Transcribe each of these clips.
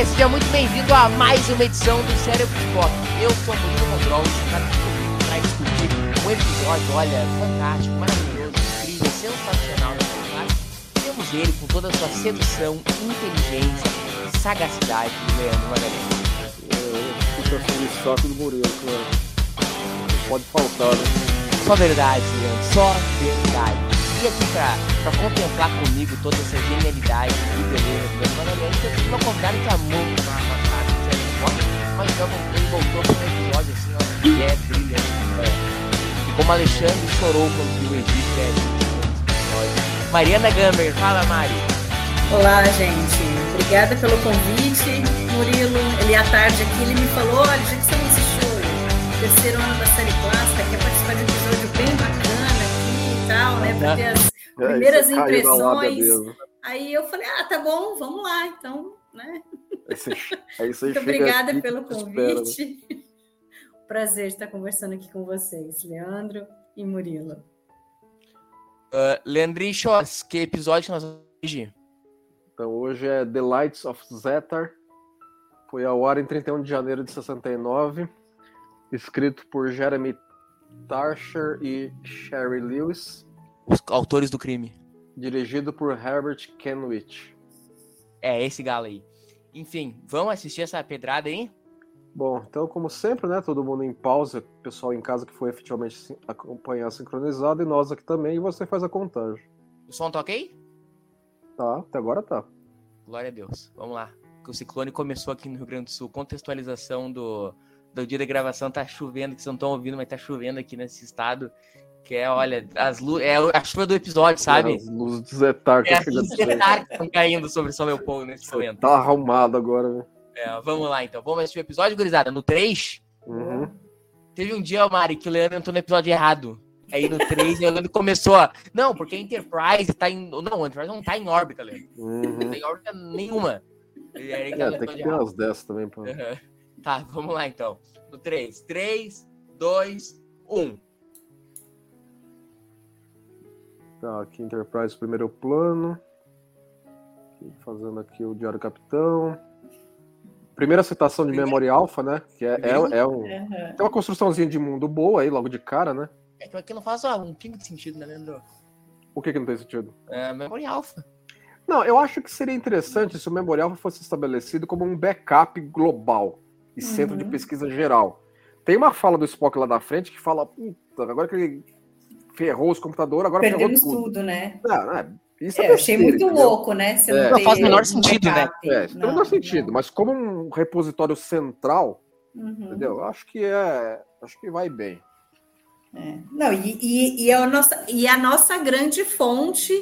Você, seja muito bem-vindo a mais uma edição do Cérebro Pop. Eu sou o Murilo Mondrol, está comigo para discutir um episódio, olha, fantástico, maravilhoso, incrível, sensacional. Temos ele com toda a sua sedução, inteligência e sagacidade, Leandro Magalhães. É, Puxação de saco do Murilo, claro. Pode faltar, né? Só verdade, Leandro, só verdade. E aqui pra, pra contemplar comigo toda essa genialidade e beleza do Leandro Magalhães, eu tive uma convidada que amou uma passada do Cérebro Pop, mas então ele voltou para um episódio assim, ó, que é brilhante. É. E como Alexandre chorou quando viu o Egito, é episódio. Mariana Gamber, fala Mari. Olá, gente. Obrigada pelo convite, Murilo. Ele à tarde aqui, ele me falou, olha, já que você não assistiu o terceiro ano da série clássica, tal, né? Para ter as É, primeiras impressões. Aí eu falei, ah, tá bom, vamos lá, então, né? Aí você- aí você Muito obrigada aqui, pelo espera, né? convite. Prazer estar conversando aqui com vocês, Leandro e Murilo. Uh, Leandrinho Schwartz, que episódio que nós vamos hoje? Então hoje é The Lights of Zetar. Foi ao ar em 31 de janeiro de 69. Escrito por Jeremy Tarsher e Sherry Lewis. Os autores do crime. Dirigido por Herbert Kenwich. É, esse galo aí. Enfim, vamos assistir essa pedrada aí? Bom, então, como sempre, né? Todo mundo em pausa, pessoal em casa que foi efetivamente acompanhar sincronizado, e nós aqui também, e você faz a contagem. O som tá ok? Tá? Até agora tá. Glória a Deus. Vamos lá. Que o ciclone começou aqui no Rio Grande do Sul. Contextualização do, do dia da gravação. Tá chovendo, que vocês não estão ouvindo, mas tá chovendo aqui nesse estado. Que é, olha, as é a chuva do episódio, sabe? As luzes de Zetar que É as luzes frente. de que estão caindo sobre São Leopoldo nesse momento. Tá arrumado agora, né? É, vamos lá, então. Vamos assistir o episódio, gurizada. No 3, Uhum. teve um dia, Mari, que o Leandro entrou no episódio errado. Aí no 3, o Leandro começou a... Não, porque a Enterprise tá em... Não, a Enterprise não tá em órbita, Leandro. Não Uhum. tem órbita nenhuma. E aí, É, tem que ter umas dessas também, pô. Aham. Tá, vamos lá então. No 3. 3, 2, 1. Tá, aqui Enterprise primeiro plano. Aqui, Fazendo aqui o Diário Capitão. Primeira citação de Memory Alpha, né? Que é, é, é um, tem uma construçãozinha de mundo boa aí, logo de cara, né? É que aqui não faz ó, um pingo de sentido, né, Leandro? O que que não tem sentido? É, Memory Alpha. Não, eu acho que seria interessante se o Memory Alpha fosse estabelecido como um backup global e centro de Uhum. pesquisa geral. Tem uma fala do Spock lá da frente que fala, puta, agora que ele ferrou os computadores, agora Perdemos ferrou tudo. tudo, né? Não, é, isso é, É, eu achei besteira, muito entendeu? louco, né? Você É. não Não, faz o menor sentido, né? É, isso tem o Não, menor sentido, não. mas como um repositório central, Uhum. entendeu? Eu Acho que é. Acho que vai bem. É. Não, e, e, e, é a nossa, e a nossa grande fonte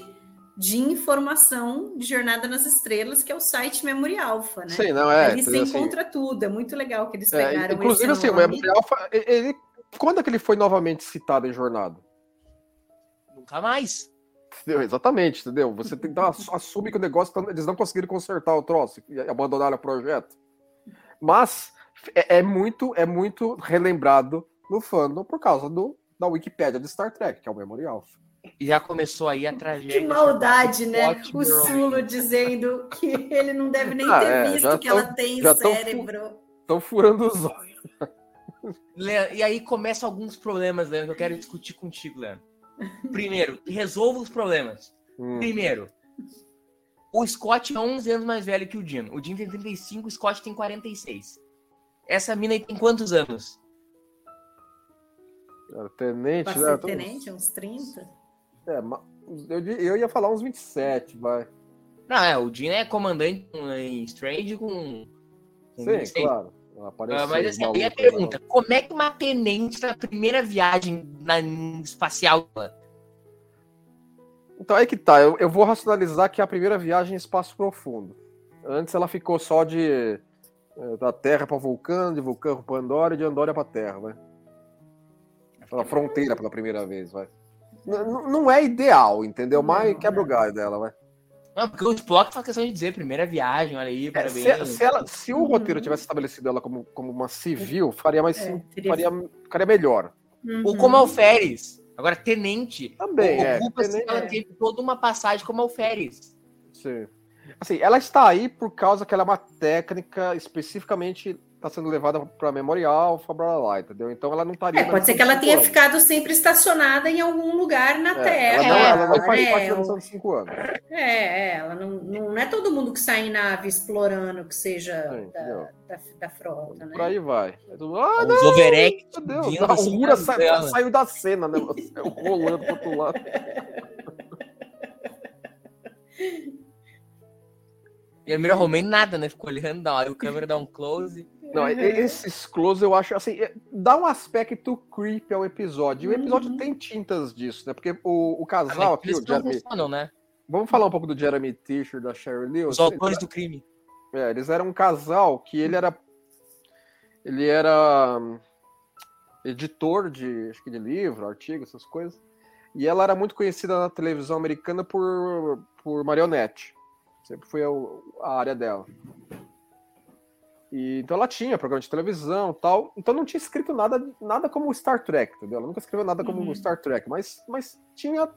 de informação de Jornada nas Estrelas, que é o site Memory Alpha, né? Sim, não é. Ali você? Assim, encontra tudo, é muito legal que eles é, pegaram inclusive, esse assim, o. Memory Alpha, ele, quando é que ele foi novamente citado em jornada? Nunca mais. Entendeu? Exatamente, entendeu? Você tem que dar, assume que o negócio, tá- eles não conseguiram consertar o troço e abandonaram o projeto. Mas é, é muito, é muito relembrado no fandom por causa do, da Wikipédia de Star Trek, que é o Memory Alpha. E já começou aí a tragédia. Que maldade, né? O. Sulo dizendo que ele não deve nem Ah, ter é, visto que tão- ela tem cérebro. Estão furando os olhos. Le- E aí começam alguns problemas, Leandro, que eu quero discutir contigo, Leandro. Primeiro, resolva os problemas. Hum. Primeiro, o Scott é 11 anos mais velho que o Dino. O Dino tem 35, o Scott tem 46. Essa mina aí tem quantos anos? Tenente, né? Tô- tenente, uns 30. É, eu, eu ia falar uns 27, vai. Não, é, o Dino é comandante em Strange com. com Sim, 26. claro. Apareceu Ah, mas assim, aí a pergunta: como é que uma tenente na primeira viagem na espacial. Então aí que tá, eu, eu vou racionalizar que a primeira viagem é espaço profundo. Antes ela ficou só de eh, da Terra para Vulcano, de Vulcano para Andorra e de Andorra para Terra, vai. Pela fronteira pela primeira vez, vai. Não é ideal, entendeu? Mas Não, quebra o não. galho dela, vai. Não, porque o Spock faz questão de dizer, primeira viagem, olha aí, É, parabéns. se, se ela- se o roteiro tivesse estabelecido ela como, como uma civil, faria mais É, faria, ficaria melhor. Ou como alferes. Agora, tenente. Também, é. Ocupa-se ela teve toda uma passagem como alferes. Sim. Assim, ela está aí por causa que ela é uma técnica especificamente está sendo levada para memorial, blá lá, entendeu? Então ela não estaria. É, pode ser que ela tenha anos. ficado sempre estacionada em algum lugar na É, Terra. Ela não, ela não faz né? parte da missão de cinco anos. É, é, ela não, não é todo mundo que sai em nave explorando que seja É, da, da, da frota, né? Por aí vai. É Ah, Os overect meu Deus, a sa- tela. saiu da cena, né? Rolando pro outro lado. E a Mira Romane nada, né? Ficou olhando, o câmera dá um close. Não, e- esses close eu acho assim, é- dá um aspecto creepy ao episódio. E o episódio Uhum. tem tintas disso, né? Porque o, o Ah, casal mas aqui, o não Jeremy. funcionam, né? Vamos falar um pouco do Jeremy Tisher, da Sherry Lewis. Os autores do crime. É, eles eram um casal que ele era. Ele era hum, editor de, acho que de livro, artigo, essas coisas. E ela era muito conhecida na televisão americana por, por marionete. Sempre foi o- a área dela. E, então ela tinha programa de televisão tal. Então não tinha escrito nada, nada como Star Trek, entendeu? Ela nunca escreveu nada como Uhum. Star Trek, mas, mas tinha,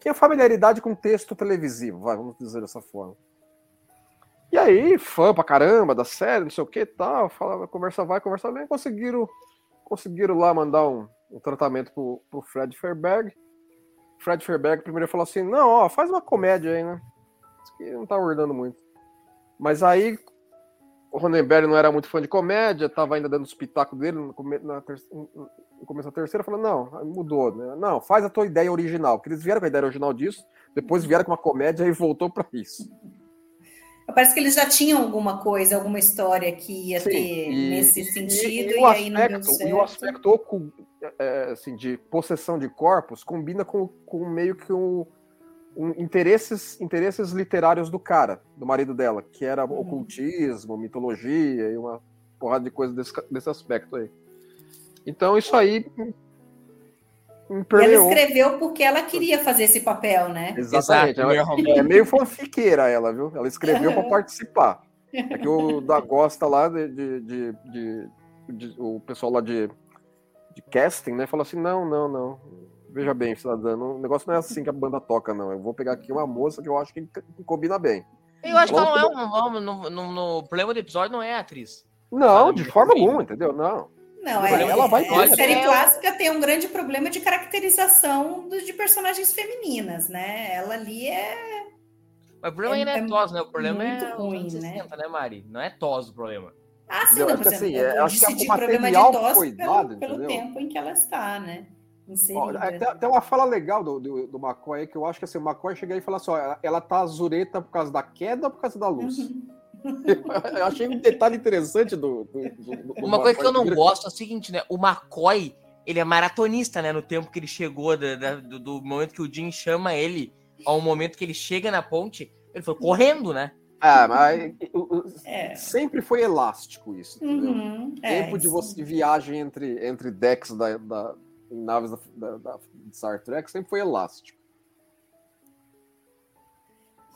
tinha familiaridade com texto televisivo, vai, vamos dizer dessa forma. E aí, fã pra caramba da série, não sei o que tal, falava, conversa vai, conversa vem, conseguiram, conseguiram lá mandar um, um tratamento pro, pro Fred Fairberg. Fred Fairberg primeiro falou assim, não, ó, faz uma comédia aí, né? Isso que não tá orando muito. Mas aí, o Ronenberg não era muito fã de comédia, tava ainda dando os pitacos dele no, come- na ter- no começo da terceira, falando, não, mudou, né? Não, faz a tua ideia original, porque eles vieram com a ideia original disso, depois vieram com uma comédia e voltou pra isso. Parece que eles já tinham alguma coisa, alguma história que ia Sim, ter e- nesse e- sentido, e, e, o aí não deu aspecto, certo. e o aspecto é, assim, de possessão de corpos combina com, com meio que um, um interesses, interesses literários do cara, do marido dela, que era Uhum. ocultismo, mitologia e uma porrada de coisa desse, desse aspecto aí. Então isso aí ela escreveu porque ela queria fazer esse papel, né? Exatamente. Exato, ela- é meio fanfiqueira ela, viu? Ela escreveu para participar. É que o da Gosta lá, de, de, de- de- de- o pessoal lá de, de casting, né, falou assim: não, não, não. Veja bem, cidadã, o negócio não é assim que a banda toca, não. Eu vou pegar aqui uma moça que eu acho que combina bem. Eu acho que ela não é um. No, no, no- o problema do episódio não é a atriz. Não, de forma alguma, entendeu? Não. Não, é, ela vai é, a série É, clássica tem um grande problema de caracterização de personagens femininas, né? Ela ali é. Mas o problema É- não é é tos, né? O problema muito é ruim, né? 60, né, Mari? Não é tos o problema. Ah, sim, Entendeu? não, É por assim, exemplo, é, eu acho que o problema de material tosse foi pelo, dado, pelo tempo em que ela está, né? Ó, Inserida. Tem, tem uma fala legal do, do, do McCoy que eu acho que assim, o McCoy chega aí e fala assim: ó, ela, ela tá azureta por causa da queda ou por causa da luz? Uhum. eu achei um detalhe interessante do. do- do- do Uma coisa que eu não gosto é o seguinte, né? O McCoy, ele é maratonista, né? No tempo que ele chegou, da- da- do, do momento que o Jim chama ele, ao momento que ele chega na ponte, ele foi correndo, né? Ah, mas É. sempre foi elástico isso, entendeu? Uhum, é, Tempo de isso. você viagem entre, entre decks da, da- em naves da, da, da Star Trek sempre foi elástico.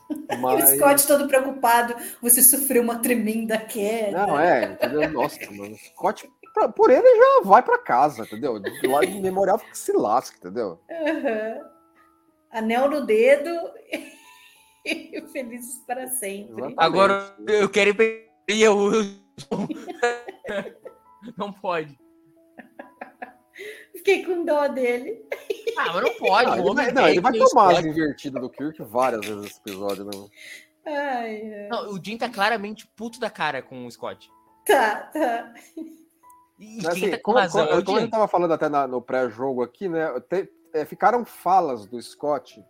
E o Mas... Scott todo preocupado, você sofreu uma tremenda queda. Não, é, entendeu? Nossa, mano. Scott, pra- por ele, já vai pra casa, entendeu? De lá de memorial que se lasca, entendeu? Aham. Anel no dedo e felizes para sempre. Exatamente. Agora eu quero ir e eu. Não pode. Fiquei com dó dele. Ah, mas não pode. Não, ele vai, não, ele vai tomar as invertidas do Kirk várias vezes nesse episódio, né? Ai, ai. Não, o Jim tá claramente puto da cara com o Scott. Tá, tá. E Mas, assim, tá com como, razão como- é como a Jim. gente tava falando até na- no pré-jogo aqui, né? te- é, ficaram falas do Scott,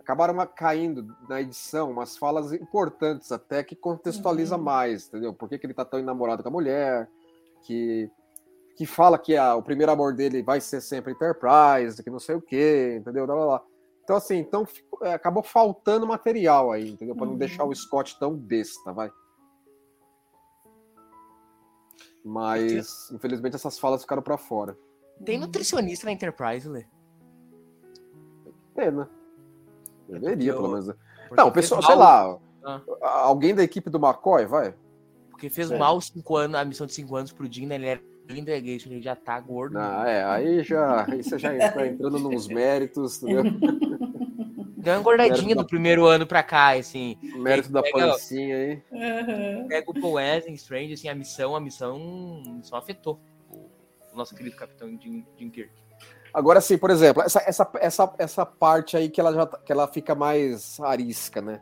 acabaram caindo na edição, umas falas importantes até que contextualiza Uhum. mais, entendeu? Por que, que ele tá tão enamorado com a mulher, que, que fala que o primeiro amor dele vai ser sempre Enterprise, que não sei o quê, entendeu? Blá, blá, blá. Então, assim, então ficou- é, acabou faltando material aí, entendeu? Pra não Uhum. deixar o Scott tão besta, vai. Mas, infelizmente, essas falas ficaram pra fora. Tem nutricionista na Enterprise, Lê. Pena. Deveria, Eu- pelo menos. Porque Não, o pessoal, mal- sei lá, Ah. alguém da equipe do McCoy, vai. Porque fez Sério. mal cinco anos, a missão de 5 anos pro Dean, né? Ele era lindo, ele já tá gordo. Não, é, aí já, aí você já está entrando nos méritos, entendeu? Deu uma engordadinha Mérito da- do primeiro ano pra cá, assim. Mérito da Pega- pancinha aí. Uhum. Pega o Paul Wesley, Strange, assim, a missão, a missão, a missão afetou o nosso querido capitão Jim, Jim Kirk. Agora sim, por exemplo, essa, essa, essa, essa parte aí que ela já tá- que ela fica mais arisca, né?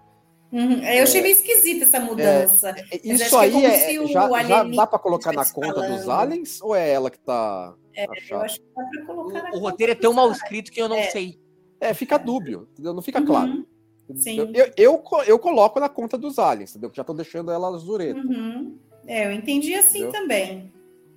Uhum. Eu achei meio esquisita essa mudança. Acho Isso que é aí como é, se o já, já dá pra colocar na conta dos falando. aliens ou é ela que tá Eu achando? acho que dá pra colocar na O, o roteiro é tão mal escrito que eu não É. sei. É, fica dúbio, entendeu? Não fica claro. Uhum. Sim. Eu, eu, eu, co- eu coloco na conta dos aliens, entendeu? Que já tô deixando ela zureta. Uhum. É, eu entendi assim Entendeu? também.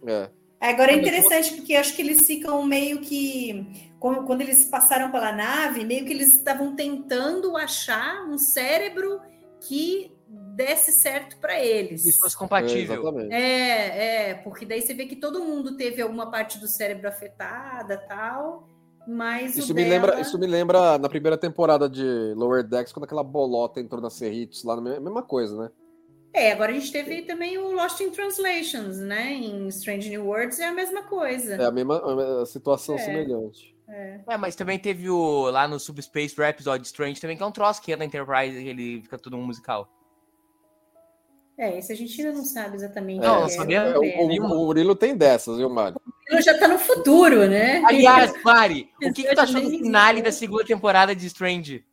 É. Agora é interessante porque acho que eles ficam meio que. Quando, quando eles passaram pela nave, meio que eles estavam tentando achar um cérebro que desse certo para eles. Se fosse compatível. exatamente. É, é, porque daí você vê que todo mundo teve alguma parte do cérebro afetada tal, mas Isso o me, dela... lembra, isso me lembra na primeira temporada de Lower Decks, quando aquela bolota entrou na Cerritos lá, na mesma coisa, né? É, agora a gente teve também o Lost in Translations, né? Em Strange New Worlds é a mesma coisa. É a mesma a situação É. semelhante. É, mas também teve o lá no Subspace Rhapsody Strange também, que é um troço que é da Enterprise, que ele fica todo um musical. É, esse a gente ainda não sabe exatamente. Não, o não é, sabia. ver, o, o, o Murilo tem dessas, viu, Mário? Ele já tá no futuro, né? Aliás, Mari, o que, que tu achou do finale da segunda temporada de Strange?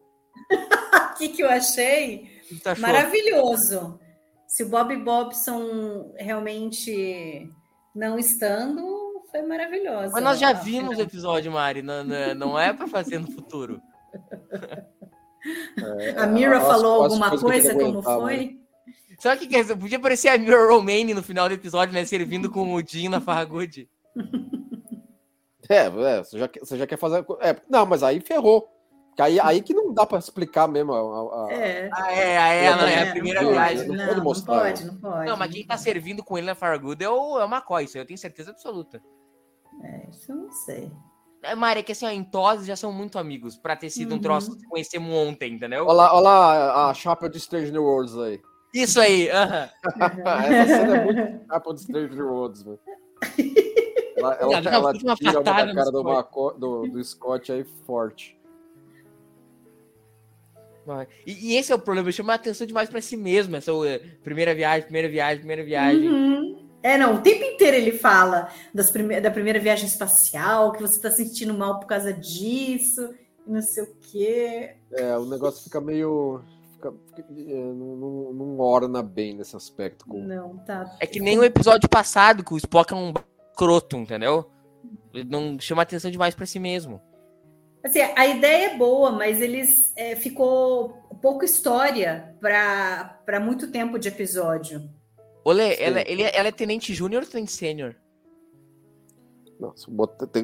O que, que eu achei? O que? Maravilhoso. Se o Bob Bobson realmente não estando, foi maravilhoso. Mas nós já Ah, vimos o episódio, Mari, não, não- não é pra fazer no futuro. A Mira As- falou as alguma coisa, como aguentar, foi? O que, é? Podia aparecer a Mirror Romane no final do episódio, né? Servindo com o Jim na Farragut. É, é, você, já, quer- você já quer fazer. É, não, mas aí ferrou. Aí, aí que não dá pra explicar mesmo. a- a- a- É. Ah, é, ah, é, não, é a não primeira pode, viagem. não Não, pode não mostrar. pode, não pode. Não, mas quem tá servindo com ele na Farragut é o, é o McCoy, isso aí eu tenho certeza absoluta. É, isso eu não sei. É, Mari, é que assim, ó, em Tose já são muito amigos, pra ter sido um Uhum. troço que conhecemos ontem, entendeu? Olha lá, olha lá a chapa de Strange New Worlds aí. Isso aí, aham. Essa cena é muito chapa de Strange New Worlds, velho. Ela, ela, Ela ela tira uma cara do. Maco- do, do Scott aí forte. E, e esse é o problema, chama a atenção demais pra si mesmo, essa eh, primeira viagem, primeira viagem, primeira viagem. Uhum. É, não, o tempo inteiro ele fala das prime da primeira viagem espacial, que você tá se sentindo mal por causa disso, e não sei o quê. É, o negócio fica meio. Fica, é, não, não, não orna bem nesse aspecto. Com... Não, tá. É que nem o episódio passado, que o Spock é um croto, entendeu? Ele não chama atenção demais pra si mesmo. Assim, a ideia é boa, mas eles é, ficou pouca história para muito tempo de episódio. Olê, ela, ele, é- ela é tenente júnior ou tenente sênior? Nossa,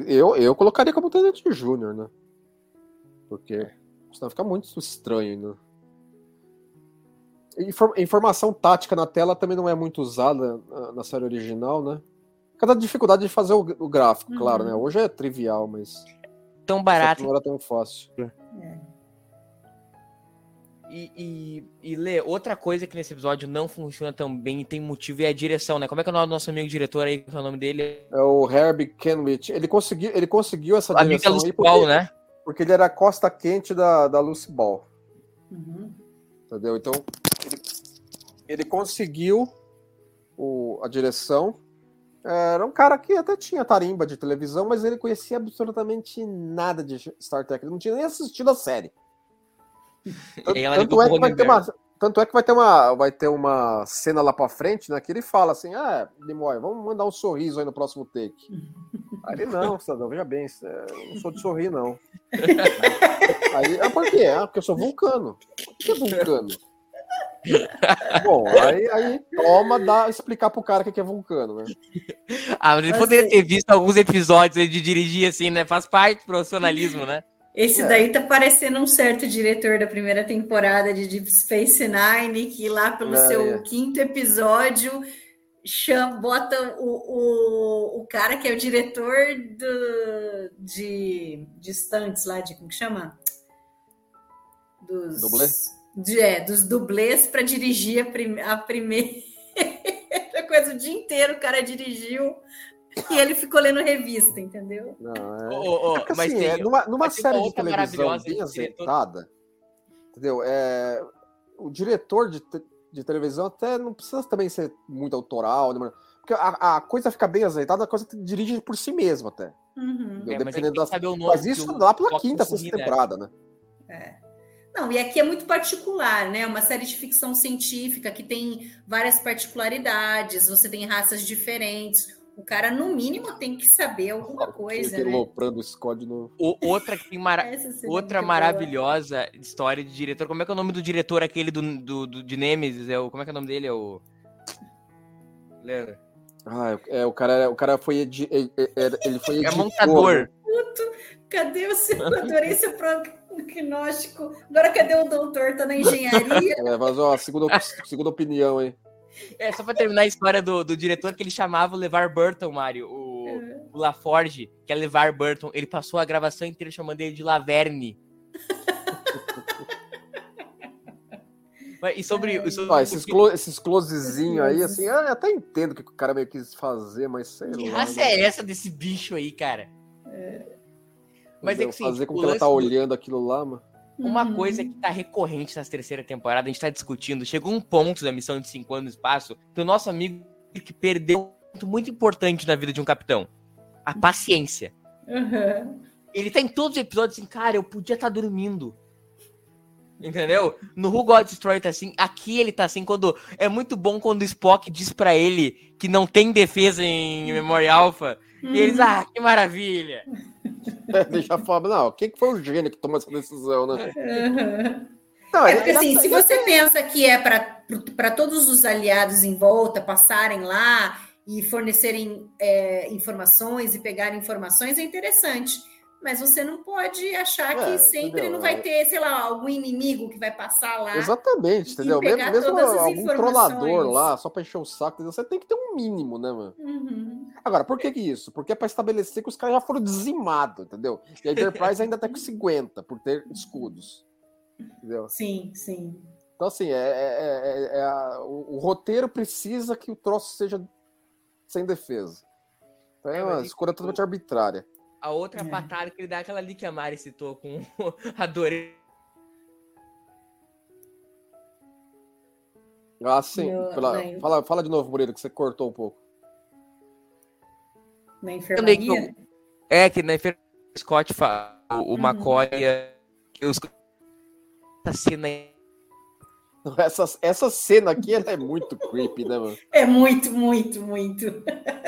eu, eu colocaria como Tenente Júnior, né? Porque senão fica muito estranho, né? Infor- informação tática na tela também não é muito usada ah, na série original, né? Cada dificuldade de fazer o, o gráfico, Uhum. claro, né? Hoje é trivial, mas Tão barato. não era tão fácil. E, e, e Lê, outra coisa que nesse episódio não funciona tão bem e tem motivo é a direção, né? Como é que é o nome do nosso amigo diretor aí, qual é o nome dele? É o Herbie Kenwich. Ele conseguiu, ele conseguiu essa direção Lucy aí porque, Ball, né? porque ele era a costa quente da, da Lucy Ball. Uhum. Entendeu? Então, ele, ele conseguiu o, a direção. Era um cara que até tinha tarimba de televisão, mas ele conhecia absolutamente nada de Star Trek. Ele não tinha nem assistido a série. Tanto, ela tanto ligou é que vai ter uma, tanto é que vai ter uma, vai ter uma cena lá pra frente, né? Que ele fala assim: Ah, Nimoy, vamos mandar um sorriso aí no próximo take. Aí ele, não, cidadão, veja bem, é, eu não sou de sorrir, não. Aí, ah, por quê? Ah, porque eu sou vulcano. O que é vulcano? Bom, aí, aí toma, dá explicar pro cara o que é vulcano, né? Ah, mas ele Mas poderia é- ter visto alguns episódios de dirigir assim, né? Faz parte do profissionalismo, né? Esse É. daí tá parecendo um certo diretor da primeira temporada de Deep Space Nine, que lá pelo É, seu é. quinto episódio chama, bota o, o, o cara que é o diretor do, de, de estantes lá, de como que chama? Dos, Dublê? De, é, dos dublês para dirigir a, prim, a primeira coisa o dia inteiro, o cara dirigiu e ele ficou lendo revista, entendeu? Não, é... Ô, ô, Porque, mas assim, tem- é, numa, numa série de televisão bem azeitada, entendeu? É, o diretor de, te- de televisão até não precisa também ser muito autoral, né, porque a, a coisa fica bem azeitada, a coisa dirige por si mesma até. Uhum. É, mas é das... Mas isso lá pela quinta, sexta deve. temporada, né? Não, e aqui é muito particular, né? Uma série de ficção científica que tem várias particularidades, você tem raças diferentes. O cara, no mínimo, tem que saber alguma coisa, Ele né? loprando o Scott de novo. O- outra que mara- é outra muito boa. maravilhosa história de diretor. Como é que é o nome do diretor aquele do, do, do- de Nemesis? É o, como é que é o nome dele? É o. Lembra? Ah, é, o cara, o cara foi edi... ele ele foi É editor, montador. né? Cadê o seu? Adorei seu prognóstico. Agora, cadê o doutor? Tá na engenharia? É, mas ó, segunda, segunda opinião, hein? É, só pra terminar a história do, do diretor que ele chamava o LeVar Burton, Mário. O, o LaForge, que é LeVar Burton. Ele passou a gravação inteira chamando ele de Laverne. E sobre, e sobre Ó, esses, clo esses closezinhos aí, assim, eu até entendo o que o cara meio quis fazer, mas sei Que lá. raça né? é essa desse bicho aí, cara? Mas é Entendeu? que assim, Fazer com que ela tá do- olhando aquilo lá, mano. Uma Uhum. coisa que tá recorrente nessa terceira temporada, a gente tá discutindo, chegou um ponto da missão de 5 anos no espaço, que o nosso amigo que perdeu um ponto muito importante na vida de um capitão. A paciência. Uhum. Ele tá em todos os episódios assim, cara, eu podia estar dormindo. Entendeu? No Who God Destroyer tá assim, aqui ele tá assim, quando. É muito bom quando o Spock diz pra ele que não tem defesa em memória alfa. E eles, Uhum. ah, que maravilha! Deixa a falar, não, quem que foi o gênio que tomou essa decisão, né? Uhum. Não, É porque ele- assim, se você pensa que é para todos os aliados em volta passarem lá e fornecerem é, informações e pegarem informações, é interessante. Mas você não pode achar É, que sempre entendeu? não vai ter, sei lá, algum inimigo que vai passar lá. Exatamente, entendeu? Mesmo, pegar mesmo todas as algum trollador lá, só pra encher o saco, entendeu? você tem que ter um mínimo, né, mano? Uhum. Agora, por que, que isso? Porque é pra estabelecer que os caras já foram dizimados, entendeu? E a Enterprise ainda tá com 50 por ter escudos. Entendeu? Sim, sim. Então, assim, é, é- é- é a- o, o roteiro precisa que o troço seja sem defesa. Então é É, uma mas escolha totalmente arbitrária. A outra É. patada que ele dá é aquela ali que a Mari citou com adorei. Ah, sim. No- pela- na- fala, fala de novo, Murilo, que você cortou um pouco. Na enfermaria. É, que na enfermeira Scott fala, o, o Uhum. McCoy, que os essa cena Essa, essa cena aqui ela é muito creepy, né, mano? É muito, muito, muito.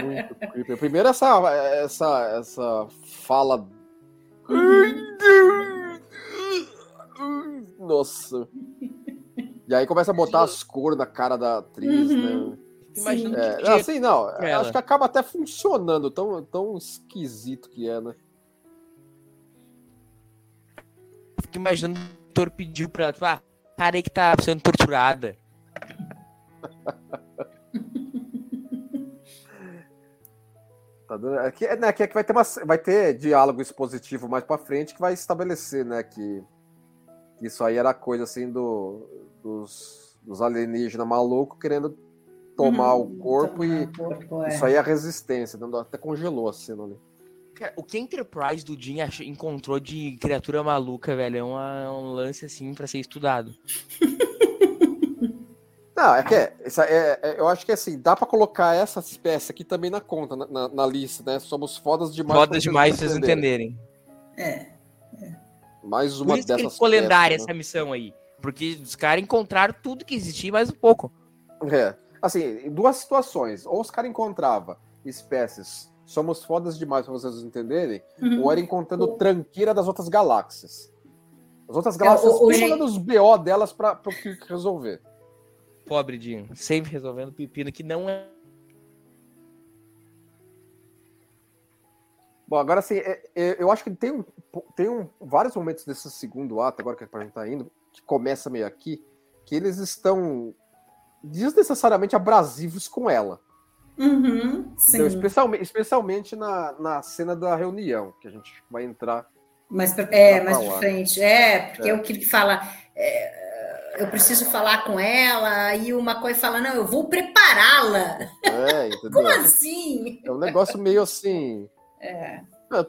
Muito creepy. Primeiro essa, essa, essa fala. Nossa. E aí começa a botar as cores na cara da atriz, Uhum. né? imagina É, assim, não, ela. acho que acaba até funcionando, tão, tão esquisito que é, né? fico imaginando que o doutor pediu pra ela, tipo, ah, cara aí que tá sendo torturada. Tá dando- é que, é, né, que, é que vai ter uma, vai ter diálogo expositivo mais pra frente que vai estabelecer, né, que, que isso aí era coisa assim do, dos, dos alienígenas malucos querendo tomar Uhum, o corpo e tomar o corpo, é. isso aí é a resistência, dando- até congelou a cena ali. Cara, o que a Enterprise do Jim encontrou de criatura maluca, velho, é uma- um lance assim pra ser estudado. Não, é que é, essa- é- é- eu acho que assim, dá pra colocar essa espécie aqui também na conta, na, na- na lista, né? Somos fodas demais. Foda pra vocês demais pra vocês entenderem. entenderem. É. Mais uma Por isso que dessas ficou lendária peças, essa missão aí. Porque os caras encontraram tudo que existia e mais um pouco. né? É. Assim, em duas situações. Ou os caras encontravam espécies, somos fodas demais pra vocês entenderem, Uhum. ou era encontrando tranqueira das outras galáxias. As outras É, galáxias o- o estão gen- mandando os BO delas pra, pra Kirk resolver. Pobre Jim. Sempre resolvendo pepino que não é. Bom, agora assim, é- é- eu acho que tem, um, tem um, vários momentos desse segundo ato, agora que a gente tá indo, que começa meio aqui, que eles estão desnecessariamente abrasivos com ela. Uhum, sim. Especialmente, especialmente na, na cena da reunião, que a gente vai entrar. Mais pra, é, mais pra frente. É, porque É. é o que ele fala. é, eu preciso falar com ela, e o McCoy fala: não, eu vou prepará-la. É, entendeu? Como assim? É um negócio meio assim. É.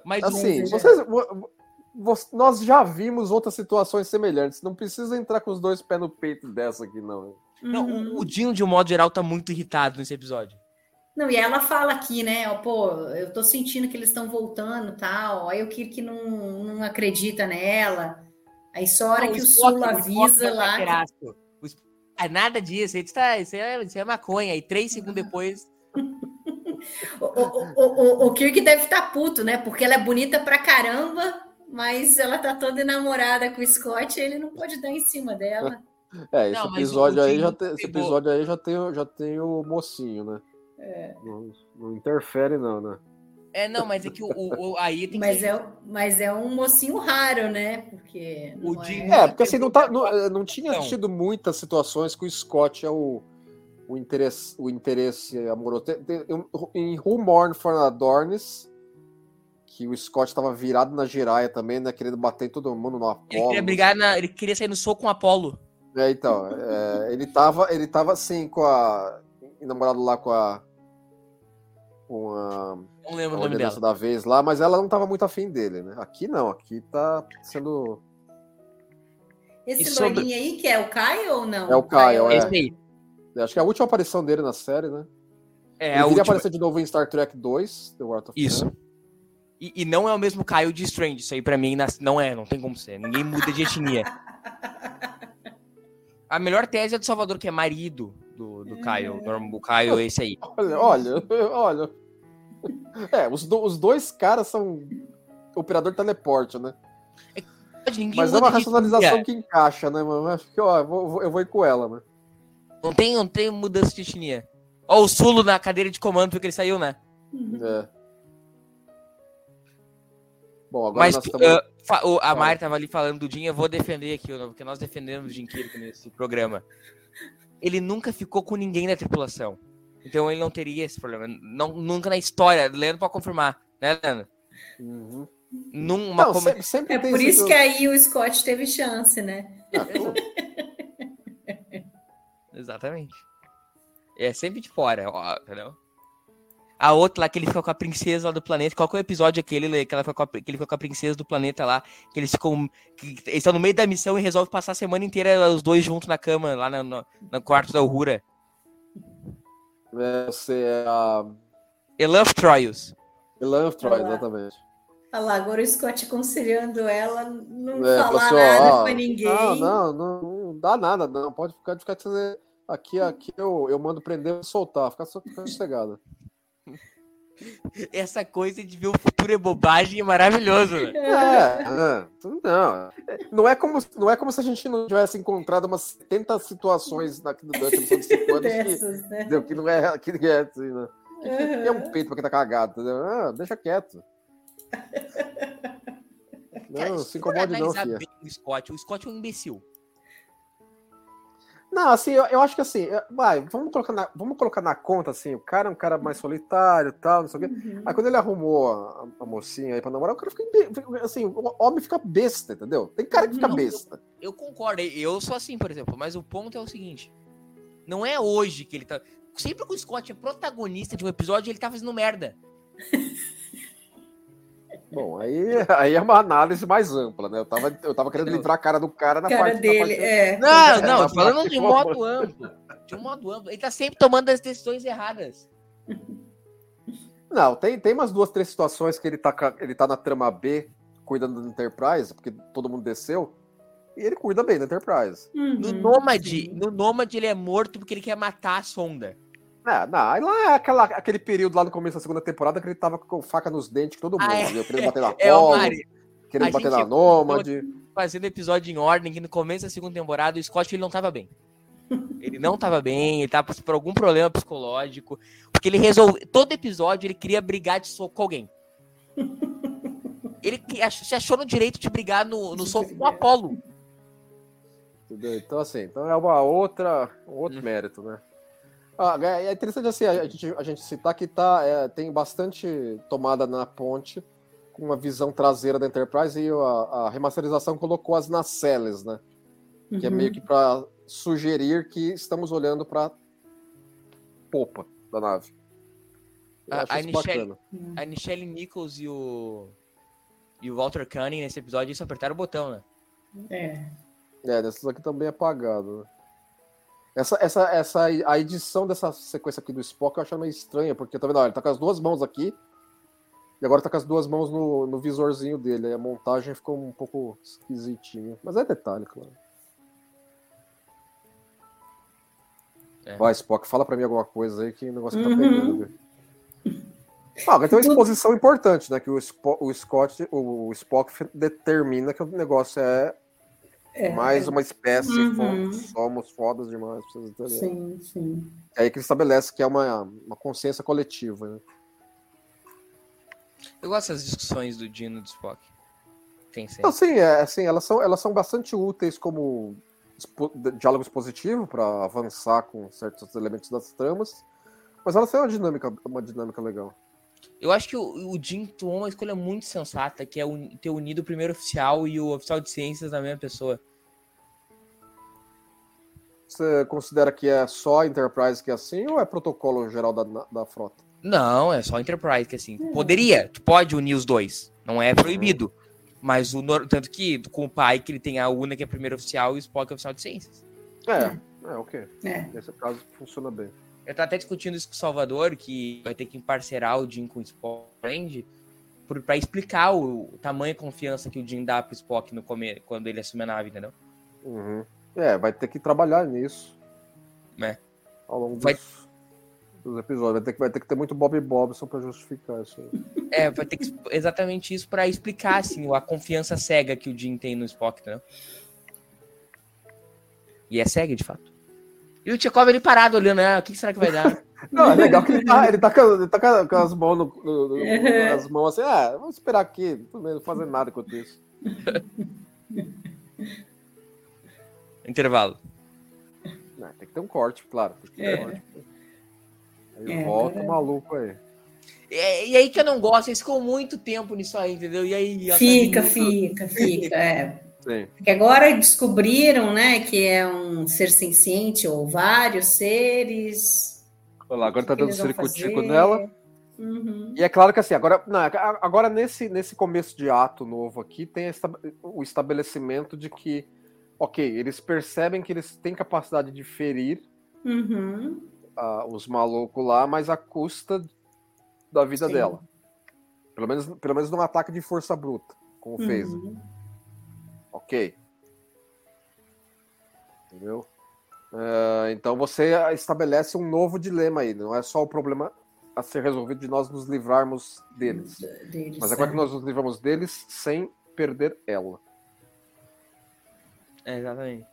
Mas assim, vocês, vo- vo- nós já vimos outras situações semelhantes. Não precisa entrar com os dois pés no peito dessa aqui, não. Não, Uhum. o- o Dinho, de um modo geral, tá muito irritado nesse episódio. Não, e ela fala aqui, né? Pô, eu tô sentindo que eles estão voltando tal. Aí o Kirk não, não acredita nela. Aí só a hora Não, que o Sul avisa é lá. que-. O Spock- Ah, nada disso, isso, tá, isso, é, isso é maconha. E três segundos depois. O, o, o, o- Kirk deve estar puto, né? Porque ela é bonita pra caramba, mas ela tá toda enamorada com o Scott e ele não pode dar em cima dela. É, esse Não, episódio aí já tem, esse episódio aí já tem, o- já tem o mocinho, né? É. Não, não interfere não, né? É, não, mas é que o, o- o- aí tem que Mas ser- é, mas é um mocinho raro, né? Porque. O não Jim- É, porque assim, não, tá, não, eh, não tinha Não. tido muitas situações que o Scott é o, o, interesse, o interesse amoroso. Tem- tem- em Who Mourn for Adornes, que o Scott estava virado na giraia também, né? Querendo bater em todo mundo no Apollo. Ele queria brigar, na, ele queria sair no soco com o Apolo. É, então, é, ele tava, ele tava assim com a namorado lá com a com a, Não lembro o nome dela. da vez lá, mas ela não tava muito afim dele, né? Aqui não, aqui tá sendo Esse E sobre- loirinho aí, que é o Caio ou não? É o Caio, é. Esse aí. acho que é a última aparição dele na série, né? É, ele a queria última. aparecer de novo em Star Trek 2, The War of Isso. E, e não é o mesmo Caio de Strange. Isso aí pra mim não é, não tem como ser. Ninguém muda de etnia. A melhor tese é do Salvador, que é marido do, do Caio. O Caio esse aí. Olha, olha, olha. É, os, do- os dois caras são operador de teleporte, né? Ninguém Mas é uma racionalização etnia. que encaixa, né, mano? Acho que, ó, eu vou, eu vou ir com ela, né? Não tem, não tem mudança de etnia. Ó, o Sulo na cadeira de comando porque ele saiu, né? É. Bom, agora Mas nós estamos... uh, a. Mari tava ali falando do Dinho, eu vou defender aqui, porque nós defendemos o Jim Kirk nesse programa. Ele nunca ficou com ninguém na tripulação. Então ele não teria esse problema. Não, nunca na história. Leandro pode confirmar, né, Leandro? Uhum. Numa Não, como- sempre, sempre É por isso situ- que aí o Scott teve chance, né? Ah. Exatamente. É sempre de fora, ó, entendeu? A outra lá que ele fica com a princesa lá do planeta. Qual que é o episódio aquele que, ela fica com a, que ele fica com a princesa do planeta lá? Que eles ficam. Que, eles estão no meio da missão e resolvem passar a semana inteira os dois juntos na cama, lá no, no, no quarto da Uhura. É, você é a. Elan Troy, Ah lá. exatamente. Olha lá, agora o Scott aconselhando ela não É, falar assim, nada ó, pra ninguém. Não, não, não, não dá nada, não. Pode ficar, ficar aqui, aqui eu, eu mando prender e soltar, fica só- fica sossegado. Essa coisa de ver o futuro é bobagem é maravilhoso. né? É, é, não. Não é, como, não é como se a gente não tivesse encontrado umas 70 situações na, durante os últimos cinco anos que, Dessas, né? entendeu? que não é, que é assim, né? É Uhum. um peito pra quem tá cagado, entendeu? Ah, deixa quieto. Não, se incomode não, filha. bem o Scott, o Scott é um imbecil. Não, assim, eu, eu acho que assim, vai, vamos colocar, na, vamos colocar na conta, assim, o cara é um cara mais solitário e tal, não sei o quê. Uhum. Aí quando ele arrumou a, a mocinha aí pra namorar, o cara fica, assim, o homem fica besta, entendeu? Tem cara que fica Não. besta. Eu concordo, eu sou assim, por exemplo, mas o ponto é o seguinte: não é hoje que ele tá. Sempre que o Scott é protagonista de um episódio, ele tá fazendo merda. Bom, aí, aí é uma análise mais ampla, né? Eu tava, eu tava querendo livrar a cara do cara na cara parte dele, da parte... é. Não, não, falando de do modo amplo. De um modo amplo. Ele tá sempre tomando as decisões erradas. Não, tem, tem umas duas, três situações que ele tá, ele tá na trama B, cuidando da Enterprise, porque todo mundo desceu, e ele cuida bem da Enterprise. No Uhum, Nômade, sim. no Nômade ele é morto porque ele quer matar a sonda. Ah, não, aí lá é aquela, aquele período lá no começo da segunda temporada que ele tava com faca nos dentes, todo mundo, Ah, é. Querendo bater na É o Apollo, Mari. querendo bater na Nômade. Fazendo episódio em ordem, que no começo da segunda temporada o Scott ele não tava bem. Ele não tava bem, ele tava por algum problema psicológico. Porque ele resolve. Todo episódio ele queria brigar de soco com alguém. ele se achou no direito de brigar no, no soco com o Apolo. Entendeu? Então, assim, então é uma outra, um outro Hum. mérito, né? Ah, é interessante assim, a gente, a gente citar que tá, é, tem bastante tomada na ponte com uma visão traseira da Enterprise e a, a remasterização colocou as nacelles, né? Que é Uhum. meio que para sugerir que estamos olhando para popa da nave. Eu A- acho a isso Michelle- bacana. A Nichelle Nichols e o. E o Walter Cunning nesse episódio só apertaram o botão, né? É. É, desses aqui também apagado. Né? Essa, essa, essa, a edição dessa sequência aqui do Spock eu acho meio estranha, porque tá vendo? Olha, ele tá com as duas mãos aqui e agora tá com as duas mãos no, no visorzinho dele. Aí a montagem ficou um pouco esquisitinha. Mas é detalhe, claro. É. Vai, Spock, fala pra mim alguma coisa aí que o negócio tá Uhum. pegando. viu? Ah, agora tem uma exposição importante, né? Que o, Spo- o Scott, o Spock determina que o negócio é mais uma espécie, Uhum. somos fodas demais. Sim, sim. É aí que ele estabelece que é uma, uma consciência coletiva. Né? Eu gosto das discussões do Dino e do Spock. Tem sempre. Então, assim, é, assim elas, são, elas são bastante úteis como expo- diálogos positivos para avançar com certos elementos das tramas, mas elas têm uma dinâmica, uma dinâmica legal. Eu acho que o, o Jim tomou uma escolha muito sensata, que é uni- ter unido o primeiro oficial e o oficial de ciências na mesma pessoa. Você considera que é só a Enterprise que é assim ou é protocolo geral da, da frota? Não, é só Enterprise que assim. Poderia, tu pode unir os dois. Não é proibido. Mas o tanto que com o pai que ele tem a Una que é primeiro oficial e o Spock é oficial de ciências. É, é ok. É. Nesse caso funciona bem. Eu tava até discutindo isso com o Salvador, que vai ter que emparcerar o Jim com o Spock pra explicar o, o tamanho confiança que o Jim dá pro Spock no come, quando ele assume a nave, entendeu? Uhum. É, vai ter que trabalhar nisso. É. Ao longo dos, Vai- dos episódios. Vai ter, que, vai ter que ter muito Bob Bobson pra justificar isso aí. É, vai ter que exatamente isso pra explicar assim a confiança cega que o Jim tem no Spock, entendeu? E é cega, de fato. E o Tchekov ali parado olhando, né? O que será que vai dar? Não, é legal que ele tá, ele tá, com, ele tá com- as mãos no, no- no- as mãos assim, ah, vamos esperar aqui, não fazer nada enquanto isso. Intervalo. Não, tem que ter um corte, claro. Tem que ter um É. corte. Aí É, volta o maluco aí. E, e aí que eu não gosto, eles ficam muito tempo nisso aí, entendeu? E aí. tá Fica, fica, fica. É. Sim. Porque agora descobriram, né, que é um ser senciente ou vários seres. Olha lá, agora tá dando ciricutico fazer? nela. Uhum. E é claro que assim, agora, não, agora nesse, nesse começo de ato novo aqui, tem esta- o estabelecimento de que, ok, eles percebem que eles têm capacidade de ferir Uhum. ah, os malucos lá, mas à custa da vida Sim. dela. Pelo menos, pelo menos num ataque de força bruta, como fez. Ok. Entendeu? Ah, então você estabelece um novo dilema aí. Não é só o problema a ser resolvido de nós nos livrarmos deles. Deles, Mas é como é que nós nos livramos deles sem perder ela. É, exatamente.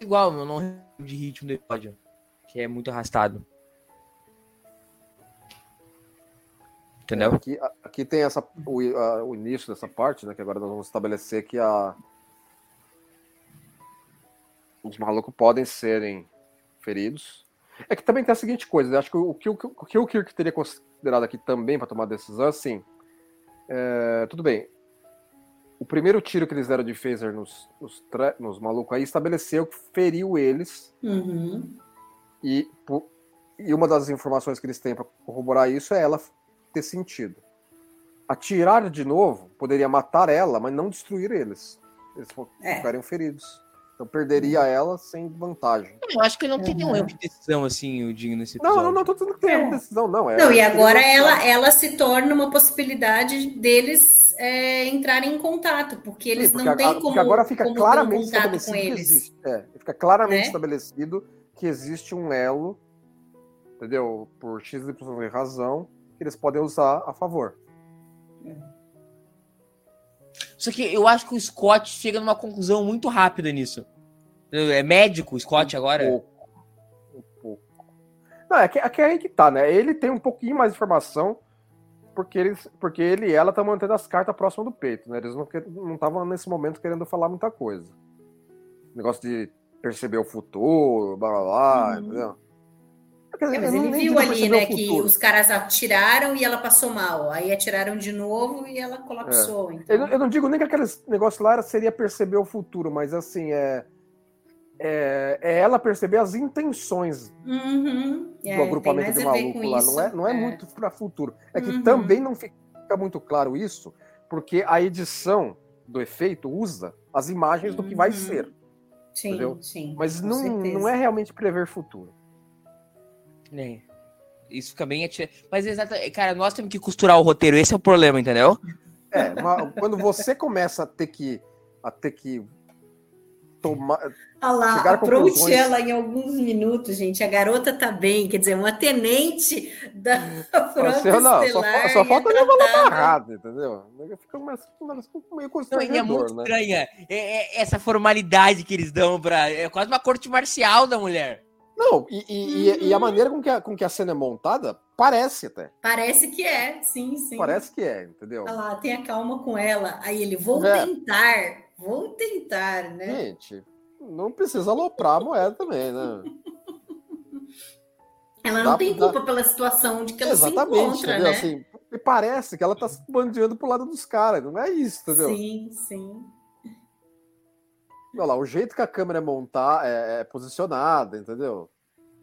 Igual, eu não de ritmo do episódio, que é muito arrastado. Entendeu? Aqui, aqui tem essa, o, a- o início dessa parte, né? Que agora nós vamos estabelecer que a, os malucos podem serem feridos. É que também tem a seguinte coisa, eu acho que o que o, o que o Kirk teria considerado aqui também para tomar decisão, é assim, é, tudo bem, o primeiro tiro que eles deram de phaser nos, nos, nos malucos aí estabeleceu que feriu eles Uhum. e, e uma das informações que eles têm para corroborar isso é ela ter sentido. Atirar de novo poderia matar ela, mas não destruir eles. Eles É. ficariam feridos. Então perderia ela sem vantagem. Eu acho que ele não tem nenhum Uhum. erro de decisão assim, o Dinho, nesse Não, episódio. não, não tô dizendo que tem É. decisão, não. É, Não, e é- agora ela, ela se torna uma possibilidade deles é, entrarem em contato, porque eles Sim, porque não têm porque como, agora fica como claramente contato com estabelecido que eles. existe. É, fica claramente Né? estabelecido que existe um elo, entendeu? Por X e razão, que eles podem usar a favor. Só que eu acho que o Scott chega numa conclusão muito rápida nisso. É médico o Scott agora? pouco. Um pouco. Não, é que, é que é aí que tá, né? Ele tem um pouquinho mais de informação porque, eles, porque ele e ela estão mantendo as cartas próximas do peito, né? Eles não estavam nesse momento querendo falar muita coisa. Negócio de perceber o futuro, blá blá blá, uhum. entendeu? Mas ele viu ali, né, que os caras atiraram e ela passou mal. Aí atiraram de novo e ela colapsou. É. Então. Eu, eu, não digo nem que aquele negócio lá seria perceber o futuro, mas assim, é, é, é ela perceber as intenções uhum. do é, agrupamento de maluco lá. Não é, não é, é. muito para futuro. É que uhum. também não fica muito claro isso, porque a edição do efeito usa as imagens uhum. do que vai uhum. ser. Sim, entendeu? sim. Mas não, não é realmente prever futuro. É. Isso fica bem. Mas exatamente, cara, nós temos que costurar o roteiro, esse é o problema, entendeu? É, quando você começa a ter que, a ter que tomar. Olha lá, approach conclusões... ela em alguns minutos, gente. A garota tá bem, quer dizer, uma tenente da frota não, estelar. Só, só falta levar ela barrada, entendeu? Fica meio constrangedor, não, é muito né? estranha é, é, essa formalidade que eles dão pra... É quase uma corte marcial da mulher. Não, e, e, uhum. e, a maneira com que a, com que a cena é montada parece até. Parece que é, sim, sim. Parece que é, entendeu? Olha lá, tenha calma com ela. Aí ele, vou é. tentar, vou tentar, né? Gente, não precisa aloprar a moeda também, né? Ela não dá, tem culpa dá... pela situação de que ela Exatamente, se encontra, entendeu? né? Assim, e parece que ela tá se bandeando pro lado dos caras, não é isso, entendeu? Sim, sim. Olha lá, o jeito que a câmera é montar, é, é posicionada, entendeu?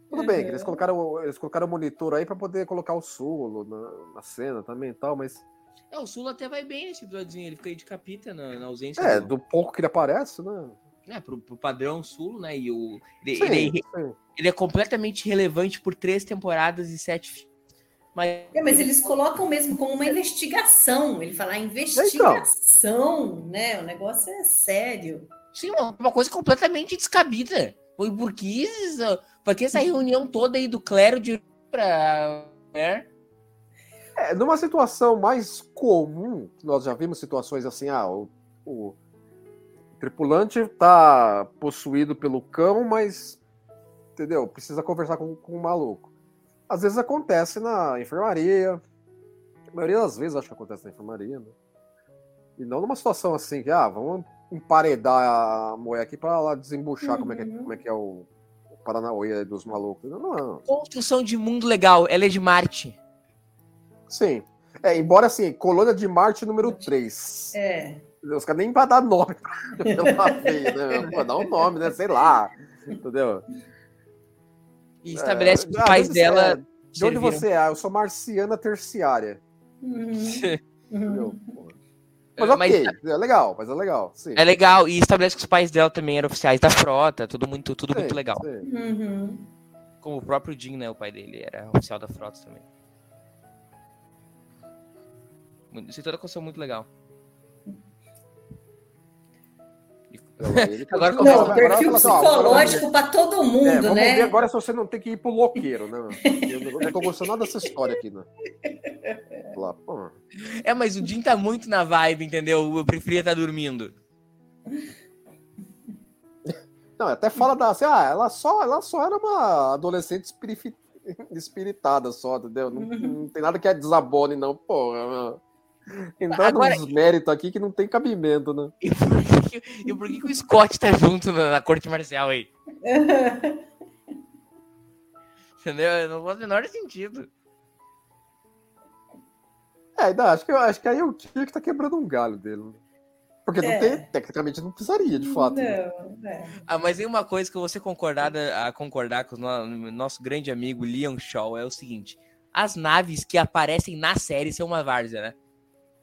Tudo uhum. bem, eles colocaram, eles colocaram o monitor aí para poder colocar o Sulo na, na, cena também e tal, mas. É, o Sulo até vai bem nesse episódio, ele fica aí de capita na, na ausência. É, do... do pouco que ele aparece, né? É, pro, pro padrão Sulo, né? E o, ele, sim, ele, é, ele, é completamente relevante por três temporadas e sete mas... É, mas eles colocam mesmo como uma investigação. Ele fala investigação, então. né? O negócio é sério. Sim, uma coisa completamente descabida. Foi por que, por que essa reunião toda aí do clero de pra. Né? É, numa situação mais comum, nós já vimos situações assim, ah, o, o tripulante está possuído pelo cão, mas entendeu? Precisa conversar com, com o maluco. Às vezes acontece na enfermaria. A maioria das vezes acho que acontece na enfermaria, né? E não numa situação assim que, ah, vamos emparedar a moeda aqui para lá desembuchar uhum. como, é que, é, como é que é o, o Paranauê dos malucos. Não, não. Construção de mundo legal, ela é de Marte. Sim. É, embora assim, colônia de Marte número 3. É. Os caras nem pra dar nome pra vez, né? Pô, dá um nome, né? Sei lá. Entendeu? E estabelece é, que os pais dela. É, de onde você é? Eu sou marciana terciária. Uhum. Entendeu? Mas ok, mas, é legal, mas é legal. Sim. É legal, e estabelece que os pais dela também eram oficiais da frota, tudo muito, tudo sim, muito legal. Uhum. Como o próprio Jim, né? O pai dele era oficial da frota também. Isso é toda construção muito legal. Agora, não, perfil psicológico para todo mundo, é, vamos né? Ver agora se você não tem que ir pro loqueiro, né? Eu não tô gostando nada dessa história aqui, né? Lá, é, mas o Jim tá muito na vibe, entendeu? Eu preferia estar tá dormindo. Não, até fala da. Assim, ah, ela só, ela só era uma adolescente espiritada só, entendeu? Não, não tem nada que a desabone, não, porra. Entrando Agora... nos méritos aqui que não tem cabimento, né? E por que, e por que, que o Scott tá junto na, na corte marcial aí? Entendeu? Não faz o menor sentido. É, não, acho que, acho que aí é o Kirk tá quebrando um galho dele. Né? Porque é. não tem, tecnicamente não precisaria, de fato. Né? Não, né? Ah, mas tem uma coisa que eu vou ser concordada a concordar com o nosso grande amigo Liam Shaw, é o seguinte. As naves que aparecem na série são uma várzea, né?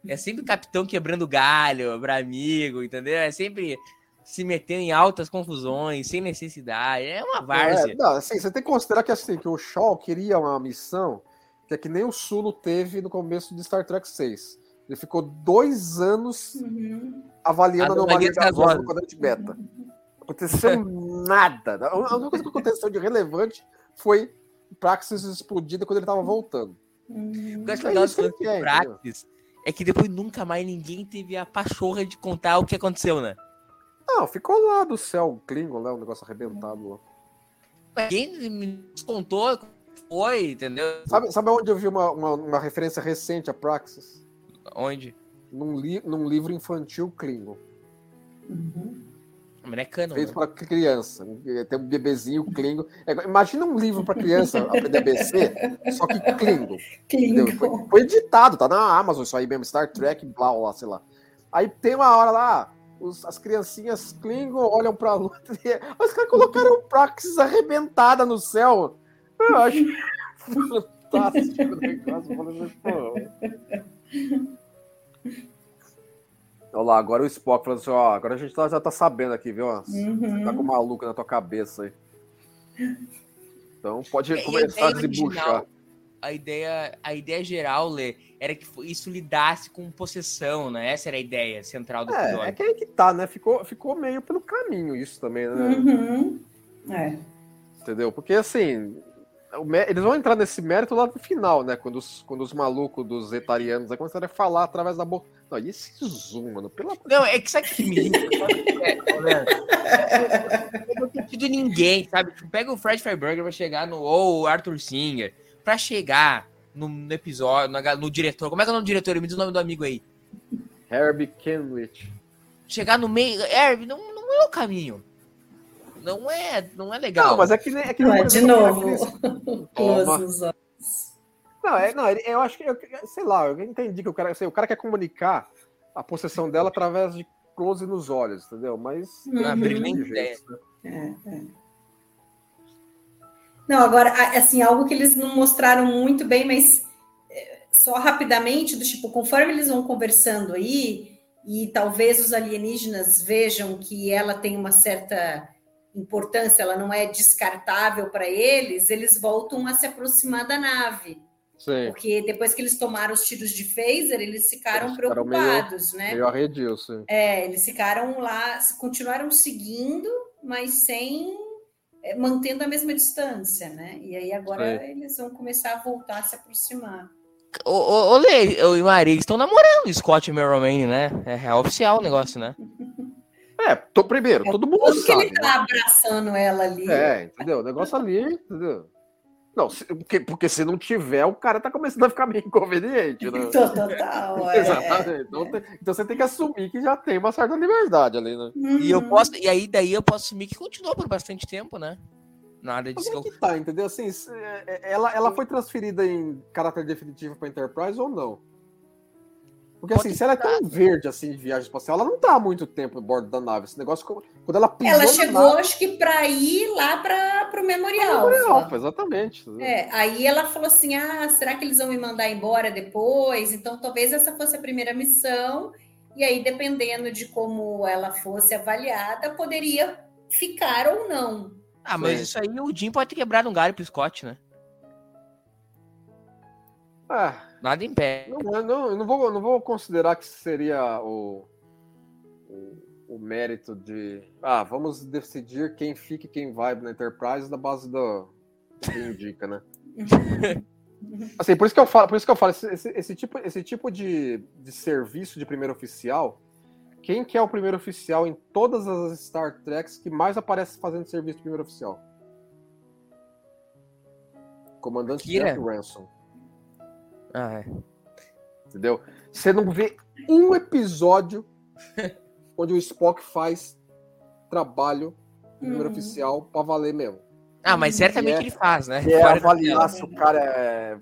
É sempre o capitão quebrando galho para amigo, entendeu? É sempre se metendo em altas confusões, sem necessidade. É uma várzea. É, não, assim, você tem que considerar que, assim, que o Shaw queria uma missão que é que nem o Sulo teve no começo de Star Trek 6. Ele ficou dois anos uhum. avaliando a anomalia gasosa no quadrante beta. Aconteceu nada. A única coisa que aconteceu de relevante foi Praxis explodida quando ele estava voltando. Uhum. O que eu acho legal é Praxis é que depois nunca mais ninguém teve a pachorra de contar o que aconteceu, né? Não, ficou lá do céu Klingon, né? O negócio arrebentado lá. Ninguém me contou foi, entendeu? Sabe, sabe onde eu vi uma, uma, uma referência recente a Praxis? Onde? Num, li, num livro infantil Klingon. Uhum. Mas é canon, Feito né? para criança. Tem um bebezinho Klingon. É, imagina um livro para criança aprender ABC, só que Klingon. entendeu? Foi, Klingon. foi editado, tá na Amazon isso aí mesmo, Star Trek, blá, blá, sei lá. Aí tem uma hora lá, os- as criancinhas Klingon olham pra lua e os caras colocaram Praxis arrebentada no céu. Eu acho fantástico o negócio. eu falei assim, pô. Olha lá, agora o Spock falando assim, ó, agora a gente tá- já tá sabendo aqui, viu? Uhum. Tá com maluco na tua cabeça aí. Então pode E começar a ideia desembuchar. a ideia, a ideia geral, Lê, era que isso lidasse com possessão, né? Essa era a ideia central do É, é que aí que tá, né? Ficou, ficou meio pelo caminho isso também, né? Uhum. É. Entendeu? Porque assim, eles vão entrar nesse mérito lá no final, né? Quando os, quando os malucos dos etarianos aí começaram a falar através da boca. Não, e esse zoom, mano? Pelo amor Não, é que sabe que me irrita? É? Não tem sentido ninguém, sabe? Tipo, pega o Fred Freiberger pra chegar no. Ou o Arthur Singer, pra chegar no, no episódio, ga- no, diretor. Como é que é o nome do diretor? Me diz o nome do amigo aí. Herbie Kenwich. Chegar no meio. É, não, não é o caminho. Não é, não é legal. Não, mas é que nem. É que é de novo. Close Toma. nos olhos. Não, é, não, eu acho que, eu, sei lá, eu entendi que o cara, assim, o cara quer comunicar a possessão dela através de close nos olhos, entendeu? Mas. Uhum. brilhante Jeito, ideia. né? É, é. Não, agora, assim, algo que eles não mostraram muito bem, mas é, só rapidamente, do tipo, conforme eles vão conversando aí, e talvez os alienígenas vejam que ela tem uma certa importância, ela não é descartável para eles, eles voltam a se aproximar da nave. Sim, Porque depois que eles tomaram os tiros de phaser, eles ficaram Eles ficaram meio- preocupados, né? meio arredio, sim. É, eles ficaram lá, continuaram seguindo, mas sem é, mantendo a mesma distância, né? E aí agora eles vão começar a voltar a se aproximar. Ô, ô, ô Lê, ô, e Maria, eles estão namorando o Scott e o Mel Romaine, né? É, é oficial o negócio, né? É, tô, primeiro, todo mundo Tanto que sabe. ele tá abraçando ela ali. É, entendeu? O negócio ali, entendeu? Não, se- porque, porque se não tiver, o cara tá começando a ficar meio inconveniente, né? Total, é. Exatamente. Então, tem- então você tem que assumir que já tem uma certa liberdade ali, né? E eu Uhum. posso, e aí daí eu posso assumir que continuou por bastante tempo, né? Nada Mas disso é que eu... que tá, entendeu? Assim, é- é- ela, ela foi transferida em caráter definitivo pra Enterprise ou não? Porque assim, se ela é tão verde assim de viagem espacial, ela não tá há muito tempo a bordo da nave. Esse negócio, quando ela pisou Ela chegou, nave, acho que para ir lá para o Memorial. alfa, exatamente. É, aí ela falou assim: ah, será que eles vão me mandar embora depois? Então talvez essa fosse a primeira missão, e aí, dependendo de como ela fosse avaliada, poderia ficar ou não. Ah, mas Sim. isso aí o Jim pode ter quebrado um galho pro Scott, né? É, Nada impede. não, eu não, não vou, não vou considerar que seria o, o, o mérito de. Ah, vamos decidir quem fica e quem vai na Enterprise na base do que indica, né? Assim, por isso que eu falo, por isso que eu falo, esse, esse- esse tipo, esse tipo de, de serviço de primeiro oficial, quem que é o primeiro oficial em todas as Star Treks que mais aparece fazendo serviço de primeiro oficial? Comandante Kira? Jack Ransom, Ah, é. entendeu? Você não vê um episódio onde o Spock faz trabalho de primeiro Uhum. oficial pra valer mesmo. Ah, mas certamente é- ele faz, né? É avaliar se o cara é,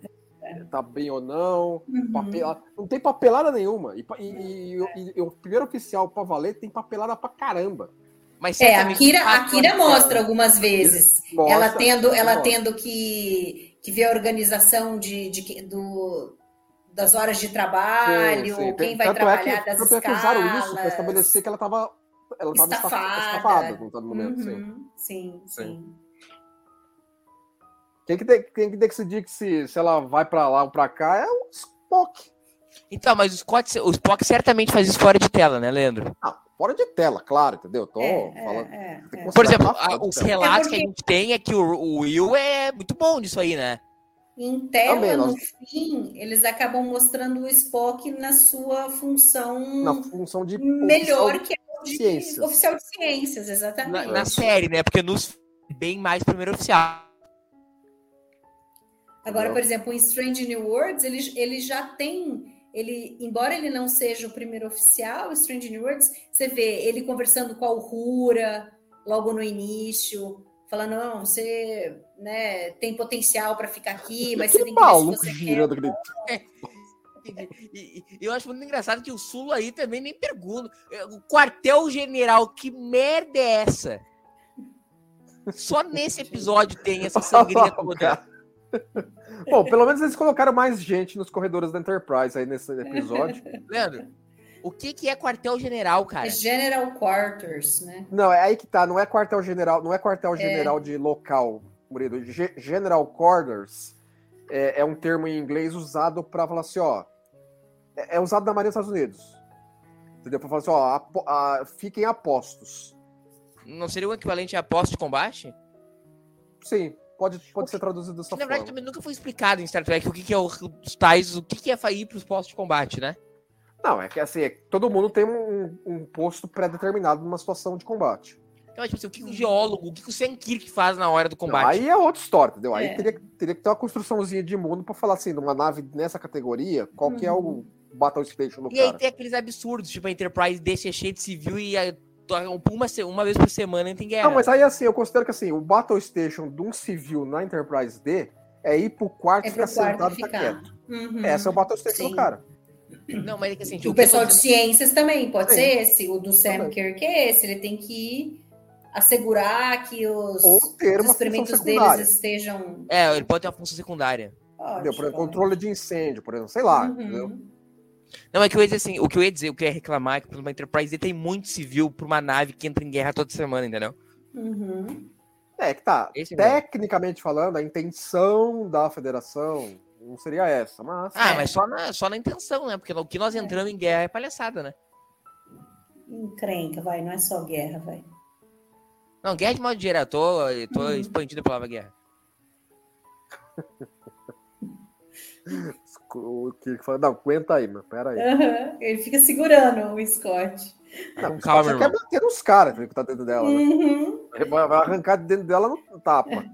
tá bem ou não. Uhum. Não tem papelada nenhuma. E, e- e- e- e o primeiro oficial pra valer tem papelada pra caramba. Mas É, a Kira, a Kira mostra algumas vezes. Mostra, ela tendo, ela mostra. tendo que, que ver a organização de, de do, das horas de trabalho, Sim, sim. quem vai Tanto trabalhar é que, das tanto é que escalas. usaram isso pra estabelecer que ela tava, ela tava esta- Estafada. estafada momento. Sim. Uhum, sim, sim. Quem que, tem, quem que decidir que se, se ela vai pra lá ou pra cá é o Spock. Então, mas o, Scott, o Spock certamente faz isso fora de tela, né, Leandro? Ah, fora de tela, claro, entendeu? Tô É, falando. é, é. que Por exemplo, a- os relatos É que a gente tem é que o, o Will é muito bom nisso aí, né? Em tela, Também, no nós- fim, eles acabam mostrando o Spock na sua função Na função de. melhor oficial- que a de ciências. oficial de ciências, Na, exatamente. na série, né? Porque nos bem mais primeiro oficial. Agora, por exemplo, em Strange New Worlds, ele, ele já tem. Ele, embora ele não seja o primeiro oficial, Strange New Worlds, você vê ele conversando com a Uhura logo no início, falando: não, você né, tem potencial para ficar aqui, mas você Que tem que ver se maluco você quer. girando aquele. E, e eu acho muito engraçado que o Sulo aí também nem pergunta. O quartel-general, que merda é essa? Só nesse episódio tem essa sangria toda. Bom, pelo menos eles colocaram mais gente nos corredores da Enterprise aí nesse episódio. Leandro, o que, que é quartel-general, cara? É General Quarters, né? Não, é aí que tá, não é quartel-general, não é quartel-general de local, Murilo. Ge- General Quarters é, é um termo em inglês usado pra falar assim, ó. É, é usado na Marinha dos Estados Unidos. Entendeu? Pra falar assim, ó, apo- a- fiquem apostos. Não seria o equivalente a posto de combate? Sim, pode, pode ser traduzido dessa Que, na verdade, forma. também nunca foi explicado em Star Trek o que, que é o- os tais, o que, que é ir para os postos de combate, né? Não, é que assim, é todo mundo tem um, um posto pré-determinado numa situação de combate. Então, tipo assim, o que, o geólogo, o que, o Sam Kirk faz na hora do Não, combate? aí é outra história, entendeu? Aí É. teria, teria que ter uma construçãozinha de mundo pra falar assim, numa nave nessa categoria, qual que é o Battle Station do E aí cara. tem aqueles absurdos, tipo, a Enterprise deixa cheio de civil e a- uma, uma vez por semana tem guerra. Não, mas aí assim, eu considero que assim, o Battle Station de um civil na Enterprise D é ir pro quarto É e ficar quarto sentado e ficar ficar. quieto. Uhum. Essa é o Battle Station Sim. do cara. Não, mas é que assim, o pessoal de ciências também pode Sim. ser esse. O do Sam. Kirk é esse. Ele tem que assegurar que os, os experimentos deles estejam. É, ele pode ter uma função secundária. Entendeu? Por exemplo, controle de incêndio, por exemplo, sei lá. Uhum. entendeu? Não, é que eu ia dizer assim, o que eu ia dizer, o que eu ia reclamar é que, por exemplo, a Enterprise D tem muito civil pra uma nave que entra em guerra toda semana, entendeu? Uhum. É que tá, Esse mesmo. tecnicamente falando, a intenção da federação não seria essa, mas... Ah, É. mas só na, só na intenção, né? Porque o que nós entramos em guerra é palhaçada, né? Encrenca, vai. Não é só guerra, vai. Não, guerra de modo geral, eu tô, eu tô Uhum. expandindo a palavra guerra. O que fala, não, aguenta aí, mas pera aí. Aham. Ele fica segurando o Scott. Não, Com calma, você quer bater nos caras que tá dentro dela, né? Uhum. Vai vai arrancar de dentro dela no tapa.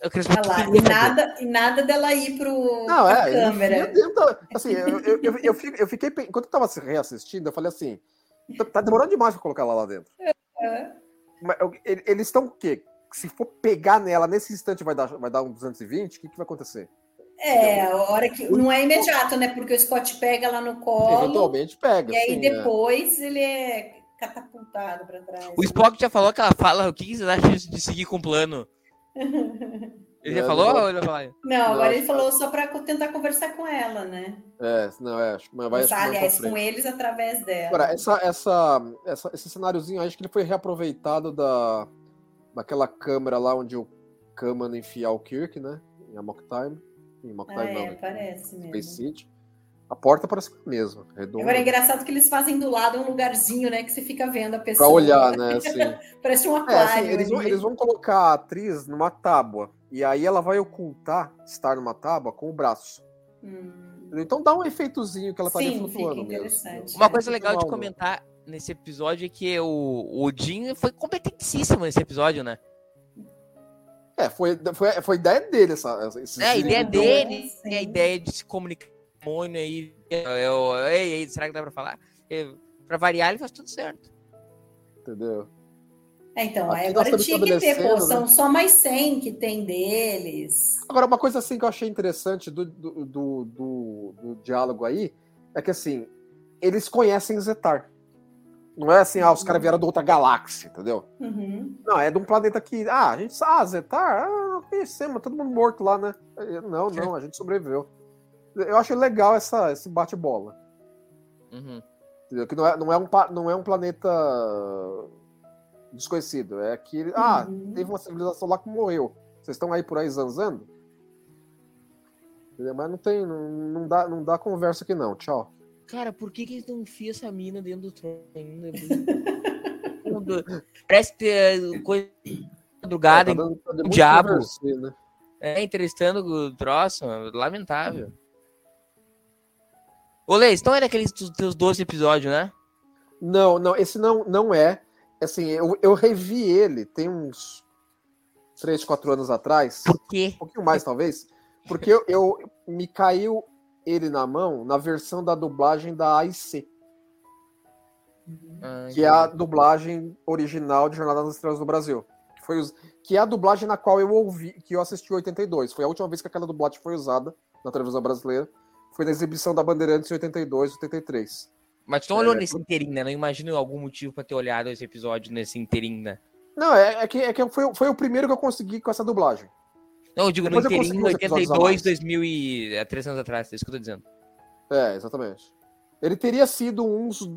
Eu queria saber lá. o E nada, e nada dela ir pro Não, é, ele câmera. dentro assim, eu, eu, eu, eu fico- eu fiquei, enquanto eu tava reassistindo, eu falei assim, tá, tá demorando demais pra colocar ela lá dentro. Ele- eles estão o quê? Se for pegar nela nesse instante vai dar, vai dar um 220, o que, que vai acontecer? É, a hora que. Não é imediato, né? Porque o Scott pega lá no colo. Eventualmente pega. E aí assim, é. depois ele é catapultado para trás. O Spock já falou que ela fala, o que vocês acham de seguir com o plano? Ele já É, falou não. ou ele vai falar? Não, agora ele falou só para tentar conversar com ela, né? É, não, é, acho que mas vai pra aliás, com eles através dela. Agora, essa, essa, essa- esse cenáriozinho, acho que ele foi reaproveitado da, daquela câmera lá onde o Kaman enfia o Kirk, né? Em Amok Time. Em ah, não, é, né? parece Space mesmo. City. A porta parece a mesma, redonda. Agora é engraçado que eles fazem do lado um lugarzinho, né? Que você fica vendo a pessoa. Pra olhar, né? Assim. Parece um É, aquário. assim, eles, vão, eles vão colocar a atriz numa tábua. E aí ela vai ocultar estar numa tábua com o braço. Hum, Então dá um efeitozinho que ela estaria Sim, fica flutuando mesmo. interessante. Uma É, coisa legal de comentar nesse episódio é que o, o Odin foi competentíssimo nesse episódio, né? É, foi, foi, foi ideia dele essa. esse É, a ideia dele, é a ideia de se comunicar com o demônio aí. Eu, ei, ei, será que dá pra falar? É, Pra variar, ele faz tudo certo. Entendeu? É, então, Aqui nós agora tinha que ter, pô, estabelecendo, são só mais 100 que tem deles. Agora, uma coisa assim que eu achei interessante do, do, do, do- do diálogo aí é que assim, eles conhecem Zetar. Não é assim, ah, os caras vieram de outra galáxia, entendeu? Uhum. Não, é de um planeta que. Ah, a gente sabe, ah, Zetar, ah, conhecemos, todo mundo morto lá, né? Eh, Não, não, a gente sobreviveu. Eu acho legal essa, esse bate-bola. Uhum. Entendeu? Que não é, não, é um, não é um planeta desconhecido. É que. Ah, Uhum. teve uma civilização lá que morreu. Vocês estão aí por aí zanzando? Entendeu? Mas não tem. Não, não dá, não dá conversa aqui, não. Tchau. Cara, por que, que eles não enfiam essa mina dentro do trono ainda? Tudo. Parece ter coisa madrugada, É, tá dando- tá muito diabo. né? é, entrevistando o troço, lamentável. Ô, Leis, então era aqueles dos teus 12 episódios, né? Não, não, esse não, não é. Assim, eu, eu revi ele tem uns 3, 4 anos atrás. Por quê? Um pouquinho mais, talvez. Porque eu, eu- me caiu ele na mão na versão da dublagem da AIC, Ah, que é a dublagem original de Jornada nas Estrelas do Brasil. Que, foi us- que é a dublagem na qual eu ouvi, que eu assisti em 82. Foi a última vez que aquela dublagem foi usada na televisão brasileira. Foi na exibição da Bandeirantes em 82, 83. Mas tu não olhou É, nesse inteirinho, né? Não imagino algum motivo pra ter olhado esse episódio nesse inteirinho, né? Não, é, é que, é que foi, foi o primeiro que eu consegui com essa dublagem. Não, eu digo Depois no inteirinho, a 82, mais. 2000 e... É, três anos atrás, é isso que eu tô dizendo. É, exatamente. Ele teria sido uns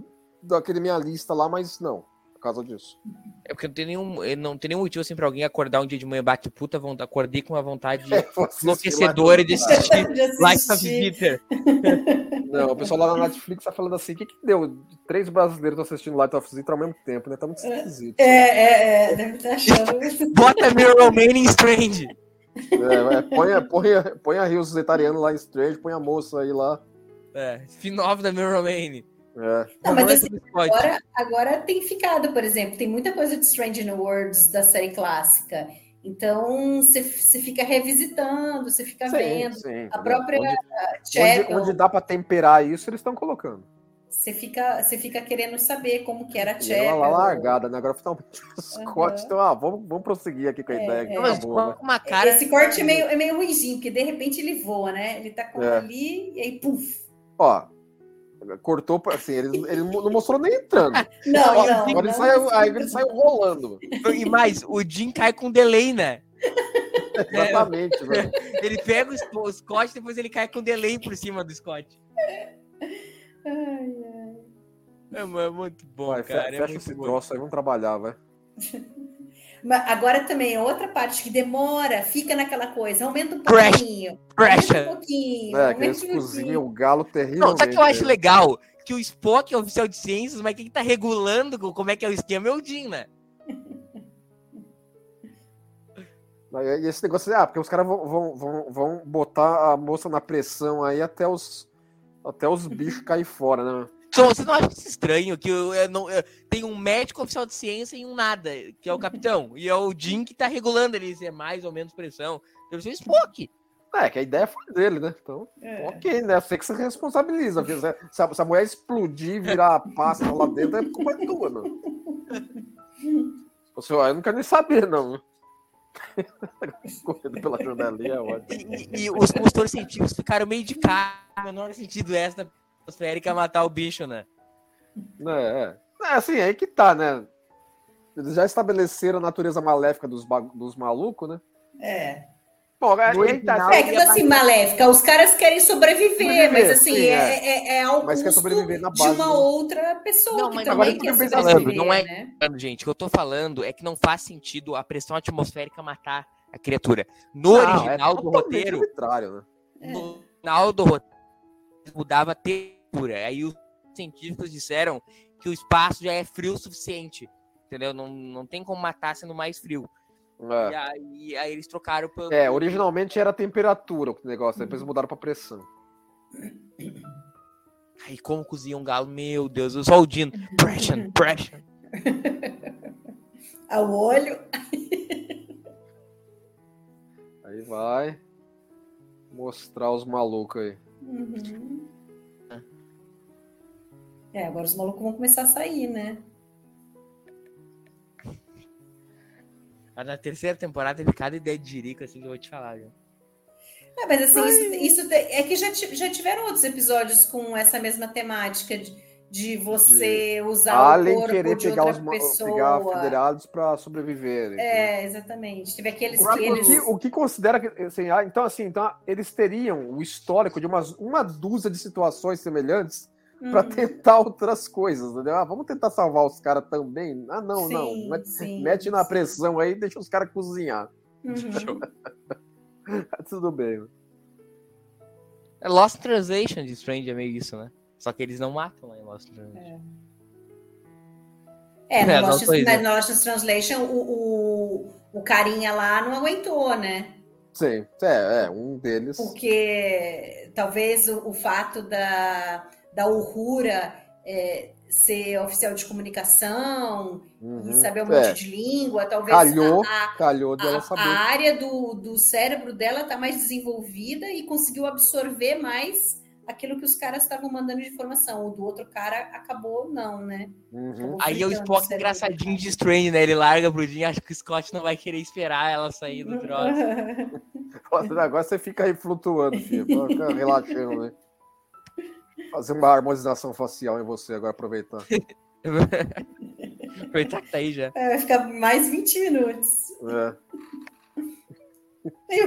daquele minha lista lá, mas não, por causa disso. É porque não tem nenhum, não tem nenhum motivo assim pra alguém acordar um dia de manhã, bate puta, vontade, acordei com uma vontade É, enlouquecedora de assistir. Life of Peter. Não, o pessoal lá na Netflix tá falando assim: o que, que deu? Três brasileiros assistindo Light of Zither ao mesmo tempo, né? Tá muito esquisito. É, é, é, deve estar achando. Bota Mirror Romanian Strange. É, é, põe, a- põe, põe a Rios Zetariano lá em Strange, põe a moça aí lá. É, spin-off da Mirror Romanian. É. Não, mas assim, agora, agora tem ficado, por exemplo, tem muita coisa de Strange New Worlds da série clássica. Então você fica revisitando, você fica Sim, vendo. sim, A própria Onde, onde, onde dá pra temperar isso, eles estão colocando. Você fica, você fica querendo saber como que era a ela Chapel. lá largada, né? Agora finalmente o Scott. Então, ah, vamos, vamos prosseguir aqui com a É, ideia. É. Não, tá mas boa, né? uma cara. Esse corte é meio, é meio ruimzinho, porque de repente ele voa, né? Ele tá com É. ali e aí, puf. Ó, cortou, assim, ele, ele não mostrou nem entrando. Não, Ó, não. Agora ele não, saiu, não. aí ele saiu rolando. E mais, o Jim cai com delay, né? Exatamente, velho. Ele pega o o Scott, depois ele cai com delay por cima do Scott. Ai. É, é muito bom, Vai, cara. é fecha muito esse bom. troço aí, vamos trabalhar, vai. Mas agora também, outra parte que demora, fica naquela coisa, aumenta um Crash. pouquinho. Aumenta um pouquinho. É, aumenta um cozinham o galo terrível. Não, sabe o que eu acho legal? Que o Spock é oficial de ciências, mas quem tá regulando como é que é o esquema é o Jim, né? E esse negócio, ah, porque os caras vão, vão, vão, vão botar a moça na pressão aí até os, até os bichos cair fora, né? Então, você não acha isso estranho que eu, eu não, eu- tem um médico oficial de ciência e um nada, que é o capitão, e é o Jim que tá regulando ali se é mais ou menos pressão. Deve ser o Spock. É, que a ideia foi dele, né? Então, É. ok, né? Você que se responsabiliza. porque Se a, se a mulher explodir, virar pasta lá dentro, é culpa tua, não. Você, eu não quero nem saber, não. Correndo pela janelinha é ótimo. E, e- e os consultores científicos ficaram meio de cara, no menor sentido essa atmosférica matar o bicho, né? É, é. É, assim, aí que tá, né? Eles já estabeleceram a natureza maléfica dos, dos malucos, né? É. Bom, aí, No aí tá, original, É que assim, maléfica, os caras querem sobreviver, Sobreviver, mas assim, sim, é, é. é, é ao Mas quer custo sobreviver na de base uma do- outra pessoa Não, que mas também quer sobreviver, não é- né? Falando, gente, o que eu tô falando é que não faz sentido a pressão atmosférica matar a criatura. No Não, original é do roteiro, né? no final do roteiro, mudava a temperatura. Aí os científicos disseram que o espaço já é frio o suficiente. Entendeu? Não, não tem como matar sendo mais frio. E É. aí, aí eles trocaram pelo. É, originalmente era a temperatura o negócio, depois mudaram pra pressão. Aí como cozinha um galo? Meu Deus, só o Dino. Pressure, pressure. Ao olho. Aí vai mostrar os malucos aí. Uhum. É, agora os malucos vão começar a sair, né? Mas na terceira temporada teve cada ideia de jirico assim que eu vou te falar, viu? É, mas assim, isso, isso te- é que já, já tiveram outros episódios com essa mesma temática de, de você usar o Além corpo querer de pegar outra os pessoa. pegar federados pra sobreviver. É, exatamente. Teve aqueles O que o, eles. que, o que considera que. Assim, ah, então, assim, então, eles teriam o histórico de umas, uma dúzia de situações semelhantes para Uhum. tentar outras coisas, entendeu? Ah, vamos tentar salvar os caras também? Ah, não, não. Sim, Mete, sim, mete na sim. pressão aí e deixa os caras cozinhar. Uhum. Tudo bem. É Lost Translation de Strange é meio isso, né? Só que eles não matam lá em Lost Translation. É, É, no não Lost, mas no Lost Translation, o, o, o carinha lá não aguentou, né? Sim, é, é um deles. Porque talvez o, o fato da, da Uhura é, ser oficial de comunicação Uhum. e saber um É. monte de língua, talvez Calhou, a, a- calhou dela a, saber. a área do, do cérebro dela está mais desenvolvida e conseguiu absorver mais aquilo que os caras estavam mandando de informação. O do outro cara acabou não, né? Uhum. Aí é o Spock engraçadinho de Strange, né? Ele larga pro Jean, acha que o Scott não vai querer esperar ela sair do troço. Agora você fica aí flutuando, filho. Fica relaxando, né? Fazer uma harmonização facial em você agora, aproveitar. Aproveitar que tá aí já. É, vai ficar mais 20 minutos. É.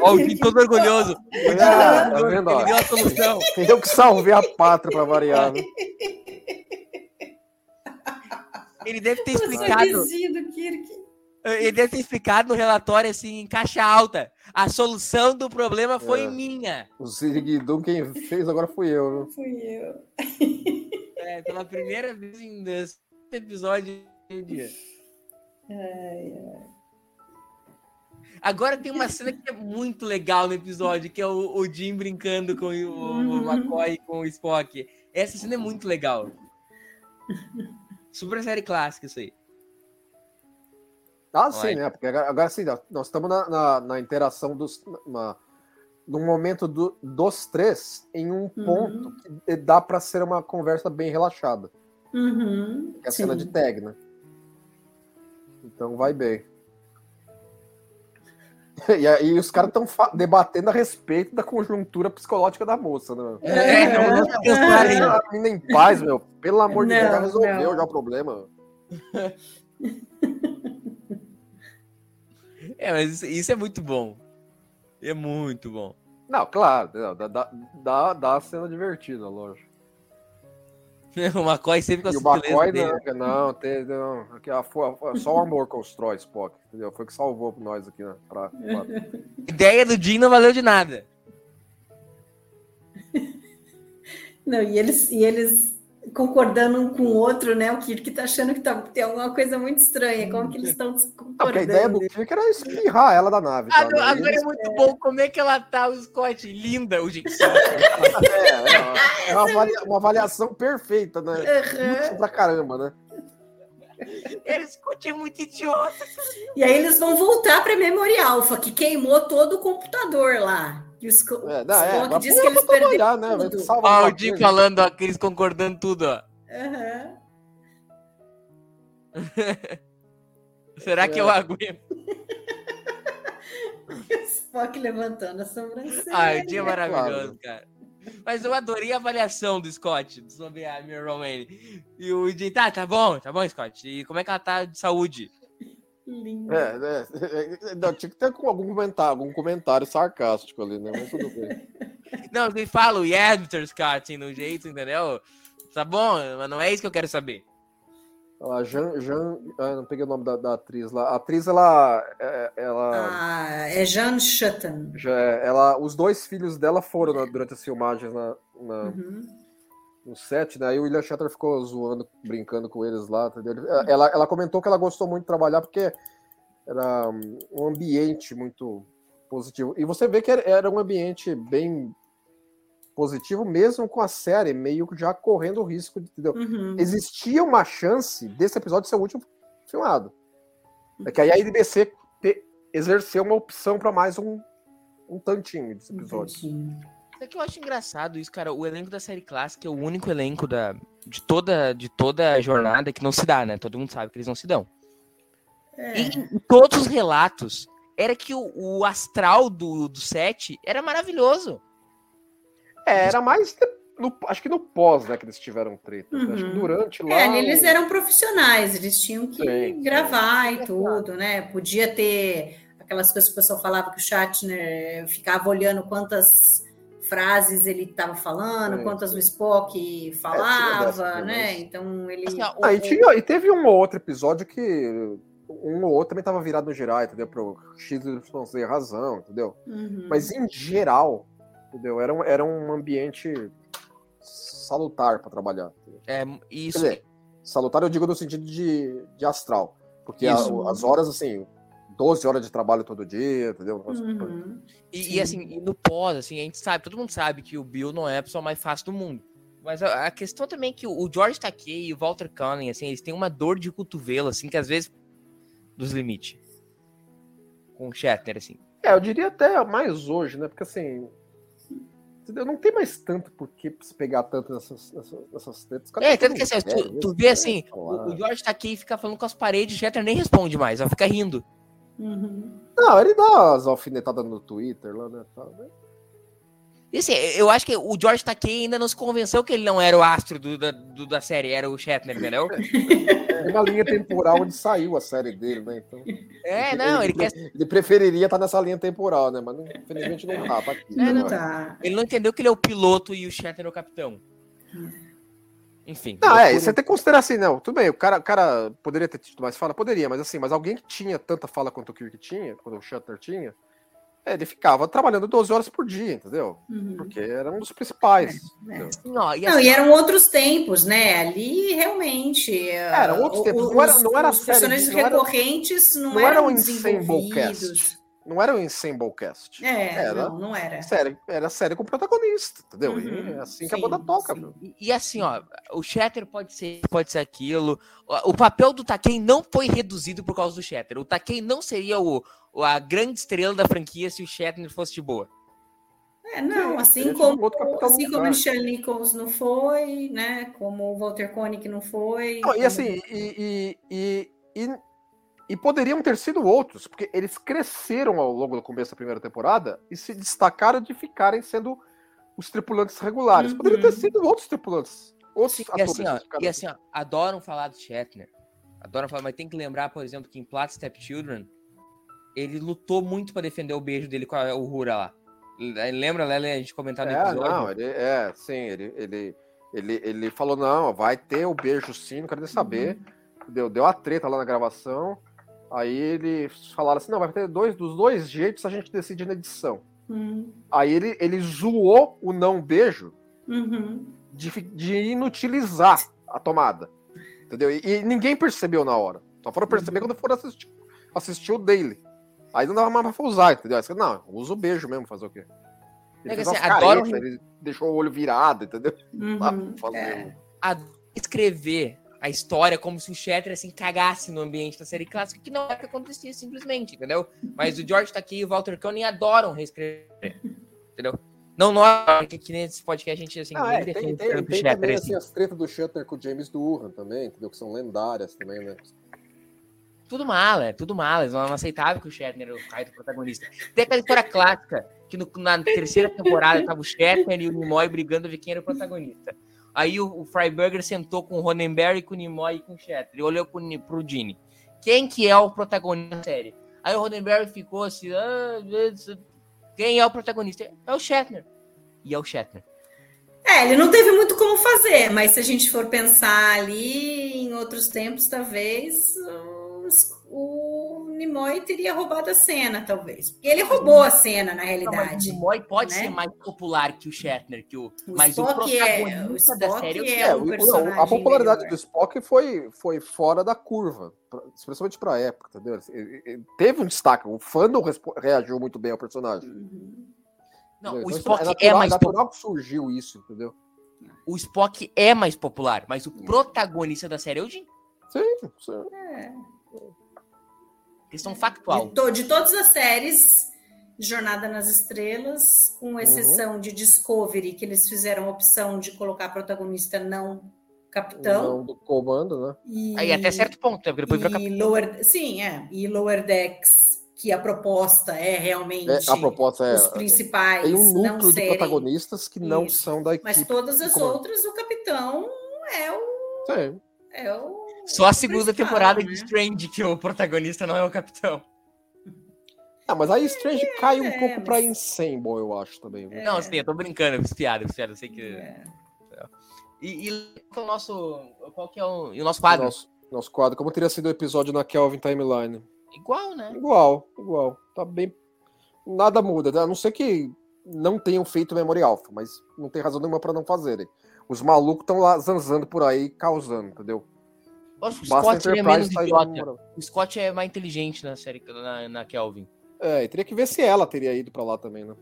Ó, o Jean todo orgulhoso. Ah, tá vendo? ó? Ele deu a solução. Eu que salvei a pátria pra variar. Né? Ele deve ter explicado. sorrisinho do Kirk. Ele deve ter explicado no relatório assim, em caixa alta. A solução do problema foi É. minha. O Ziriguidum, quem fez agora fui eu. Fui eu. É, pela primeira vez em desse episódio de dia. Agora tem uma cena que é muito legal no episódio, que é o, o Jim brincando com o, o Uhum. McCoy e com o Spock. Essa cena é muito legal. Super série clássica isso aí. Ah, sim, né? Porque agora, agora sim, nós- estamos na, na, na interação dos. Na, num momento do- dos três em um ponto que dá pra ser uma conversa bem relaxada. Uhum. É a cena Sim. de tag, né? Então vai bem. E aí os caras estão debatendo a respeito da conjuntura psicológica da moça, né? É, não, não Aham. pensar em- A menina em paz, meu. Pelo amor de Deus, já Não, resolveu não. já o problema. É, mas isso, isso é muito bom. É muito bom. Não, claro, dá, dá, dá, dá a cena divertida, lógico. O McCoy sempre com a E o McCoy dele. não, não, tem, não aqui, foi, foi só o amor constrói Spock, entendeu? Foi o que salvou nós aqui, né? Pra, pra- A ideia do Jim não valeu de nada. Não, e eles, e eles concordando um com o outro, né? O Kirk tá achando que tá, tem alguma coisa muito estranha. Como que eles estão Não, porque a concordando? ideia do Kirk era espirrar ela da nave. Ah, tá, não, né? agora Eles- é muito bom. Como é que ela tá, o Scott? Linda, o Jim. É, é, é uma, avalia- uma avaliação perfeita, né? Útil pra caramba, né? Ele Scott é muito idiota. E aí eles vão voltar para Memory Alpha, que queimou todo o computador lá. E o Sco- É, não, é, Spock mas disse põe que eles perderam né? tudo. Alguma o Jim falando, ó, aqueles concordando tudo, ó. Aham. Será que eu É. Aguento? o Spock levantando a sobrancelha. Ah, o dia é maravilhoso, claro. cara. Mas eu adorei a avaliação do Scott sobre a Mira Romane. E o Jim, tá, tá bom, tá bom, Scott. E como é que ela tá de saúde? Lindo. É, é, é, não, tinha que ter algum comentário, algum comentário sarcástico ali, né? Mas tudo bem. Não, ele fala o yes, Mr. Scott, assim, no jeito, entendeu? Tá bom, mas não é isso que eu quero saber. A Jean, Jean ah, não peguei o nome da, da atriz lá. A atriz, ela, é- ela, Ah, é Jan Schutten. já, é- ela, os dois filhos dela foram na- durante as filmagens na, na- Uhum. No set, né? Aí o William Shatner ficou zoando, brincando com eles lá, entendeu? Ele- Ela, ela comentou que ela gostou muito de trabalhar porque era hum, um ambiente muito positivo. E você vê que era- um ambiente bem positivo, mesmo com a série meio que já correndo o risco, de, entendeu? Uhum. existia uma chance desse episódio ser o último filmado. É que aí a NBC exerceu uma opção para mais um, um tantinho desse episódio. Entendi. É que eu acho engraçado isso, cara. O elenco da série clássica é o único elenco da, de, toda, de toda a jornada que não se dá, né? Todo mundo sabe que eles não se dão. É. E em todos os relatos, era que o, o astral do, do set era maravilhoso. É, era mais no- acho que no pós, né, que eles tiveram treta. Uhum. Acho que durante lá. É, ali eles eram profissionais, eles tinham que Sim, sim. gravar e tudo, né? Podia ter aquelas coisas que o pessoal falava que o Shatner ficava olhando quantas frases ele estava falando, Sim, quantas sim. o Spock falava, dessa né? Então ele. Assim, ó, o- Ah, e, tinha- e teve um ou outro episódio que um ou outro também tava virado no geral, entendeu? Pro XYZ razão, entendeu? Uhum. Mas em geral, entendeu? Era um, era um ambiente salutar para trabalhar. entendeu? é, Quer isso. dizer, salutar eu digo no sentido de, de astral. Porque a- as horas, assim, 12 horas de trabalho todo dia, entendeu? Uhum. E, e, assim, e no pós, assim, a gente sabe, todo mundo sabe que o Bill não é a pessoa mais fácil do mundo. Mas a, a questão também é que o, George Takei e o Walter Cullen, assim, eles têm uma dor de cotovelo, assim, que às vezes dos limites. Com o Shatner, assim. É, eu diria até mais hoje, né? Porque assim. Entendeu? Não tem mais tanto por que se pegar tanto nessas, nessas, nessas tretas. É, tanto que assim, tu, tu vê assim, o, o George Takei fica falando com as paredes, o Shatner nem responde mais, ela fica rindo. Uhum. Não, ele dá as alfinetadas no Twitter lá, né? né? E assim, eu acho que o George Takei ainda não se convenceu que ele não era o astro do- da, do- da série, era o Shatner, entendeu? Tem uma linha temporal onde saiu a série dele, né? Então, É, não, ele quer. ele preferiria estar nessa linha temporal, né? Mas infelizmente não tá, tá aqui. É, Não não. tá. Ele não entendeu que ele é o piloto e o Shatner é o capitão. Enfim. Não, é, você tem que considerar assim, não. Tudo bem, o cara, o cara poderia ter tido mais fala? Poderia, mas assim, mas alguém que tinha tanta fala quanto o Kirk tinha, quando o Shatner tinha, é, ele ficava trabalhando 12 horas por dia, entendeu? Uhum. Porque era um dos principais. É. Assim, ó, e Não, assim, e eram outros tempos, né? Ali realmente. Eram outros tempos, o- não era- os- não era os série personagens não recorrentes não, não era eram Ensemblecast. desenvolvidos. Não era um Ensemblecast. É, Era. não, não era. Série, era série com protagonista, entendeu? E Uhum, é assim que a sim, banda toca, sim. meu. E, e assim, ó, o Shatter pode ser, pode ser aquilo. O, o papel do Takei não foi reduzido por causa do Shatter. O Takei não seria o, o- a grande estrela da franquia se o Shatner fosse de boa. É, não, Sim, assim tinha um como, assim como o. Michelle Nichols não foi, né? Como o Walter Koenig não foi. Não, e como- assim, e, e, e, e, e poderiam ter sido outros, porque eles cresceram ao longo do começo da primeira temporada e se destacaram de ficarem sendo os tripulantes regulares. Poderiam ter Uhum. sido outros tripulantes. Outros E atores assim, ó, e assim, ó, adoram falar do Shatner. Adoram falar, mas tem que lembrar, por exemplo, que em Plat Step Children, ele lutou muito pra defender o beijo dele com a Uhura lá. Lembra, Lele, a gente comentar no É, episódio? não, ele, é, sim, ele, ele, ele, ele falou, não, vai ter o beijo sim, não quero nem saber. Deu, deu a treta lá na gravação. Aí eles falaram assim, não, vai ter dois, dos dois jeitos a gente decide na edição. Uhum, Aí ele, ele zoou o não beijo uhum. de, de inutilizar a tomada. Entendeu? E, e ninguém percebeu na hora. Só foram perceber quando foram assistir, assistir o Daily. Aí não dava mais pra usar, entendeu? Aí você, não, usa o beijo mesmo, fazer o quê? Ele É assim, caretas, ele deixou o olho virado, entendeu? Uhum, fazer. é. a escrever a história como se o Shatter assim cagasse no ambiente da série clássica, que não é o que acontecia simplesmente, entendeu? Mas o George tá aqui e o Walter Cohn adoram reescrever, entendeu? Não nós, que aqui nesse podcast a gente assim, Ah, é, tem, defende tem, o tem Shatter, também assim. assim, as tretas do Shutter com o James Durham também, entendeu? Que são lendárias também, né? Tudo mala, é tudo mala. Eles não aceitável que o Shatner caia do protagonista. Tem aquela história clássica, que no- na terceira temporada tava o Shatner e o Nimoy brigando ver quem era o protagonista. Aí o, o Freiburger sentou com o Ronenberry, com o Nimoy e com o Shatner. E olhou pro, pro Gene. Quem que é o protagonista da série? Aí o Ronenberry ficou assim, ah, quem é o protagonista? É o Shatner. E é o Shatner. É, ele não teve muito como fazer, mas se a gente for pensar ali em outros tempos, talvez o Nimoy teria roubado a cena, talvez. Porque ele roubou a cena, na Não, mas o realidade. Nimoy pode né? ser mais popular que o Shatner, que o, O mas o Spock é- protagonista o da Spock série é o é É, um o- personagem a popularidade melhor. do Spock foi, foi fora da curva, especialmente pra época, entendeu? Ele- ele teve um destaque, o fandom respo- reagiu muito bem ao personagem. Uhum. Não, entendeu? o Então, Spock é, natural, mais popular. natural que surgiu isso, entendeu? o Spock é mais popular, mas o protagonista da série é o Jim. Sim, sim. É. Questão factual. De, to- de todas as séries, Jornada nas Estrelas, com exceção de Discovery, que eles fizeram a opção de colocar protagonista não capitão. Não do comando, né? E, Aí até certo ponto, né? Porque depois e capitão. lower, sim, é. E Lower Decks, que a proposta é realmente É, a proposta é. os principais Tem um não núcleo de protagonistas que não Isso. são da equipe. Mas todas as outras, o capitão é o. Sim. É o Só a segunda temporada né? de Strange que o protagonista não é o capitão. Ah, mas aí Strange cai um é, pouco mas- pra Ensemble, eu acho também. viu? Não, sim, eu tô brincando, eu fiz piada, eu fiz piada, eu sei que. é. E, e qual é o nosso. Qual que é o, e o nosso quadro? Nosso, nosso quadro, como teria sido o episódio na Kelvin Timeline? Igual, né? Igual, igual. Tá bem. Nada muda, a não ser que não tenham feito Memory Alpha, mas não tem razão nenhuma pra não fazerem. Os malucos estão lá zanzando por aí, causando, entendeu? Acho que o Basta Scott é menos idiota. O Scott é mais inteligente na série na, na Kelvin. É, e teria que ver se ela teria ido pra lá também, né?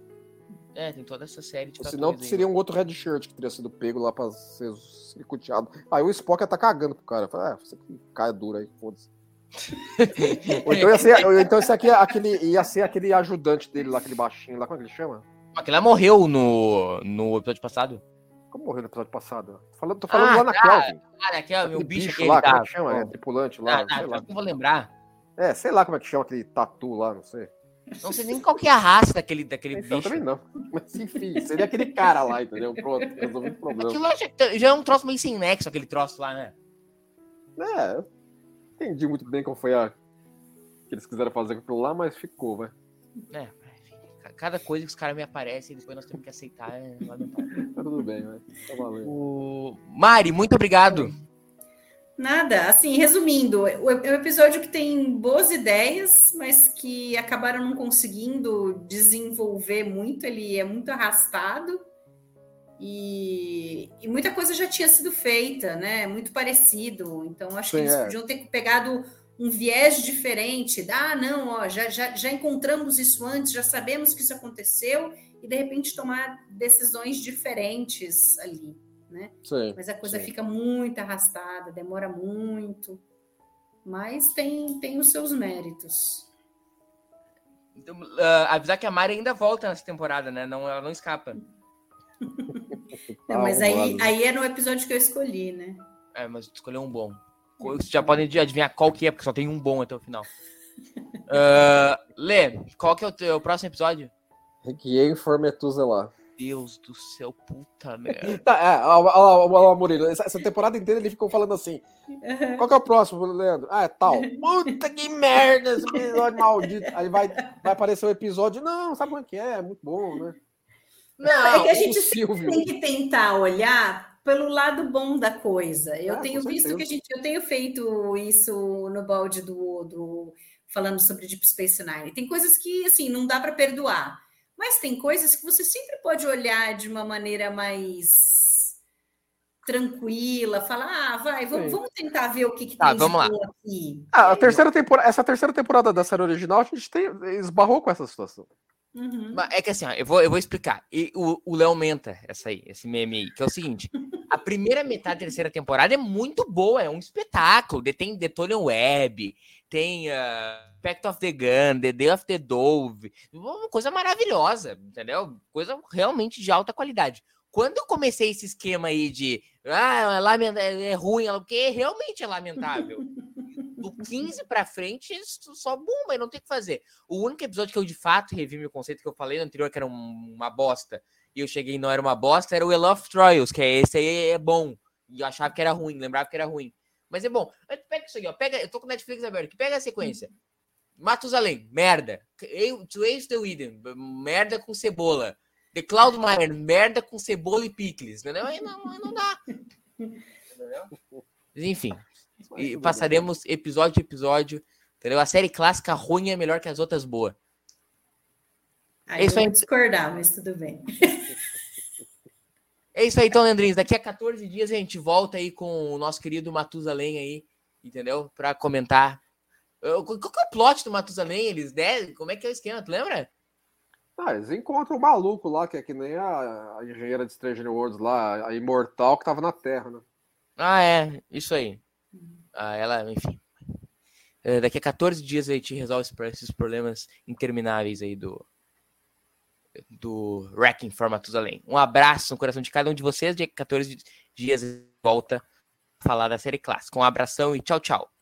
É, tem toda essa série de Senão seria um outro red shirt que teria sido pego lá pra ser circuiteado. Aí o Spock ia tá cagando pro cara. Fala, é, você cai duro aí, foda-se. ou então ia ser, ou então esse aqui, é aquele, ia ser aquele ajudante dele lá, aquele baixinho lá, como é que ele chama? Aquela morreu no, no episódio passado. Como morreu no episódio passado? Tô falando, tô falando Ah, lá na tá. Kelvin. Aquele Aquele meu bicho, bicho lá, como tá- é que chama? É, tripulante lá, Ah, sei ah, lá. não vou lembrar. É, sei lá como é que chama aquele tatu lá, não sei. Não sei nem qual que é a raça daquele, daquele Então, bicho. também não. Mas enfim, seria aquele cara lá, entendeu? Pronto, resolvi o problema. Aquilo já, já é um troço meio sem nexo, aquele troço lá, né? É, entendi muito bem qual foi a que eles quiseram fazer com aquilo lá, mas ficou, vai. É, cada coisa que os caras me aparecem e depois nós temos que aceitar é lamentável. Tá tudo bem, vai. Tá valendo. O... Mari, muito obrigado. Nada, assim, resumindo, o é um episódio que tem boas ideias, mas que acabaram não conseguindo desenvolver muito, ele é muito arrastado e, e muita coisa já tinha sido feita, né? Muito parecido. Então, acho que Sim, eles é. podiam ter pegado um viés diferente. Ah, não, ó, já, já, já encontramos isso antes, já sabemos que isso aconteceu, e de repente tomar decisões diferentes ali, né? Sim. Mas a coisa Sim. fica muito arrastada, demora muito. Mas tem, tem os seus méritos. Então, ah, avisar que a Mari ainda volta nessa temporada, né? Não, ela não escapa. Não, mas Ah, aí, aí é no episódio que eu escolhi, né? É, mas escolheu um bom. Vocês já podem adivinhar qual que é, porque só tem um bom até o final. Ah, Lê, qual que é o, teu, o próximo episódio? Requiem for Methuselah. Deus do céu, puta merda. Tá, é, olha lá, olha lá, Murilo. Essa, essa temporada inteira ele ficou falando assim. Qual que é o próximo, Leandro? Ah, é tal. Puta que merda esse episódio maldito. Aí vai, vai aparecer o episódio. Não, sabe como é que é? É muito bom, né? Não, é que a gente tem que tentar olhar pelo lado bom da coisa. Eu Ah, tenho visto que a gente, eu tenho feito isso no balde do, do falando sobre Deep Space Nine. Tem coisas que assim não dá para perdoar, mas tem coisas que você sempre pode olhar de uma maneira mais tranquila, falar, ah, vai, vamos, vamos tentar ver o que, que Tá, tem vamos lá. aqui. Ah, a terceira temporada, essa terceira temporada da série original, a gente tem, esbarrou com essa situação. Uhum. É que assim, ó, eu vou, eu vou explicar. E o, Léo menta essa aí, esse meme aí, que é o seguinte: a primeira metade da terceira temporada é muito boa, é um espetáculo. Tem Detonian Web, tem uh, Pact of the Gun, The Day of the Dove, uma coisa maravilhosa, entendeu? Coisa realmente de alta qualidade. Quando eu comecei esse esquema aí de ah, é, lament- é é ruim, porque realmente é lamentável. Do 15 pra frente, só bomba e não tem o que fazer. O único episódio que eu de fato revi meu conceito que eu falei no anterior, que era um- uma bosta, e eu cheguei e não era uma bosta, era o Elo of Trials, que é esse aí é bom. E eu achava que era ruim, lembrava que era ruim. Mas é bom. Pega isso aqui, ó. Pega, eu tô com Netflix aberto aqui. Pega a sequência. Matusalém, merda. To Ace the Eden, merda com cebola. The Cloudmire, merda com cebola e picles. Entendeu? Aí não, não dá. Entendeu? Enfim, e passaremos episódio a episódio. Entendeu? A série clássica ruim é melhor que as outras boas. Aí isso eu aí. discordar, mas tudo bem. É isso aí, então, Leandrinhos. Daqui a 14 dias a gente volta aí com o nosso querido Matusalém aí, entendeu? Pra comentar. Qual que é o plot do Matusalém? Eles devem? Como é que é o esquema? Tu lembra? Ah, eles encontram o maluco lá, que é que nem a, a engenheira de Stranger Worlds lá, a imortal que tava na Terra, né? Ah, é. Isso aí. Ah, ela, enfim. É, daqui a 14 dias a gente resolve esses pro- esses problemas intermináveis aí do. Do Wrecking for Matusalém. Um abraço no coração de cada um de vocês. Daqui a 14 dias volta a falar da série clássica. Um abração e tchau, tchau.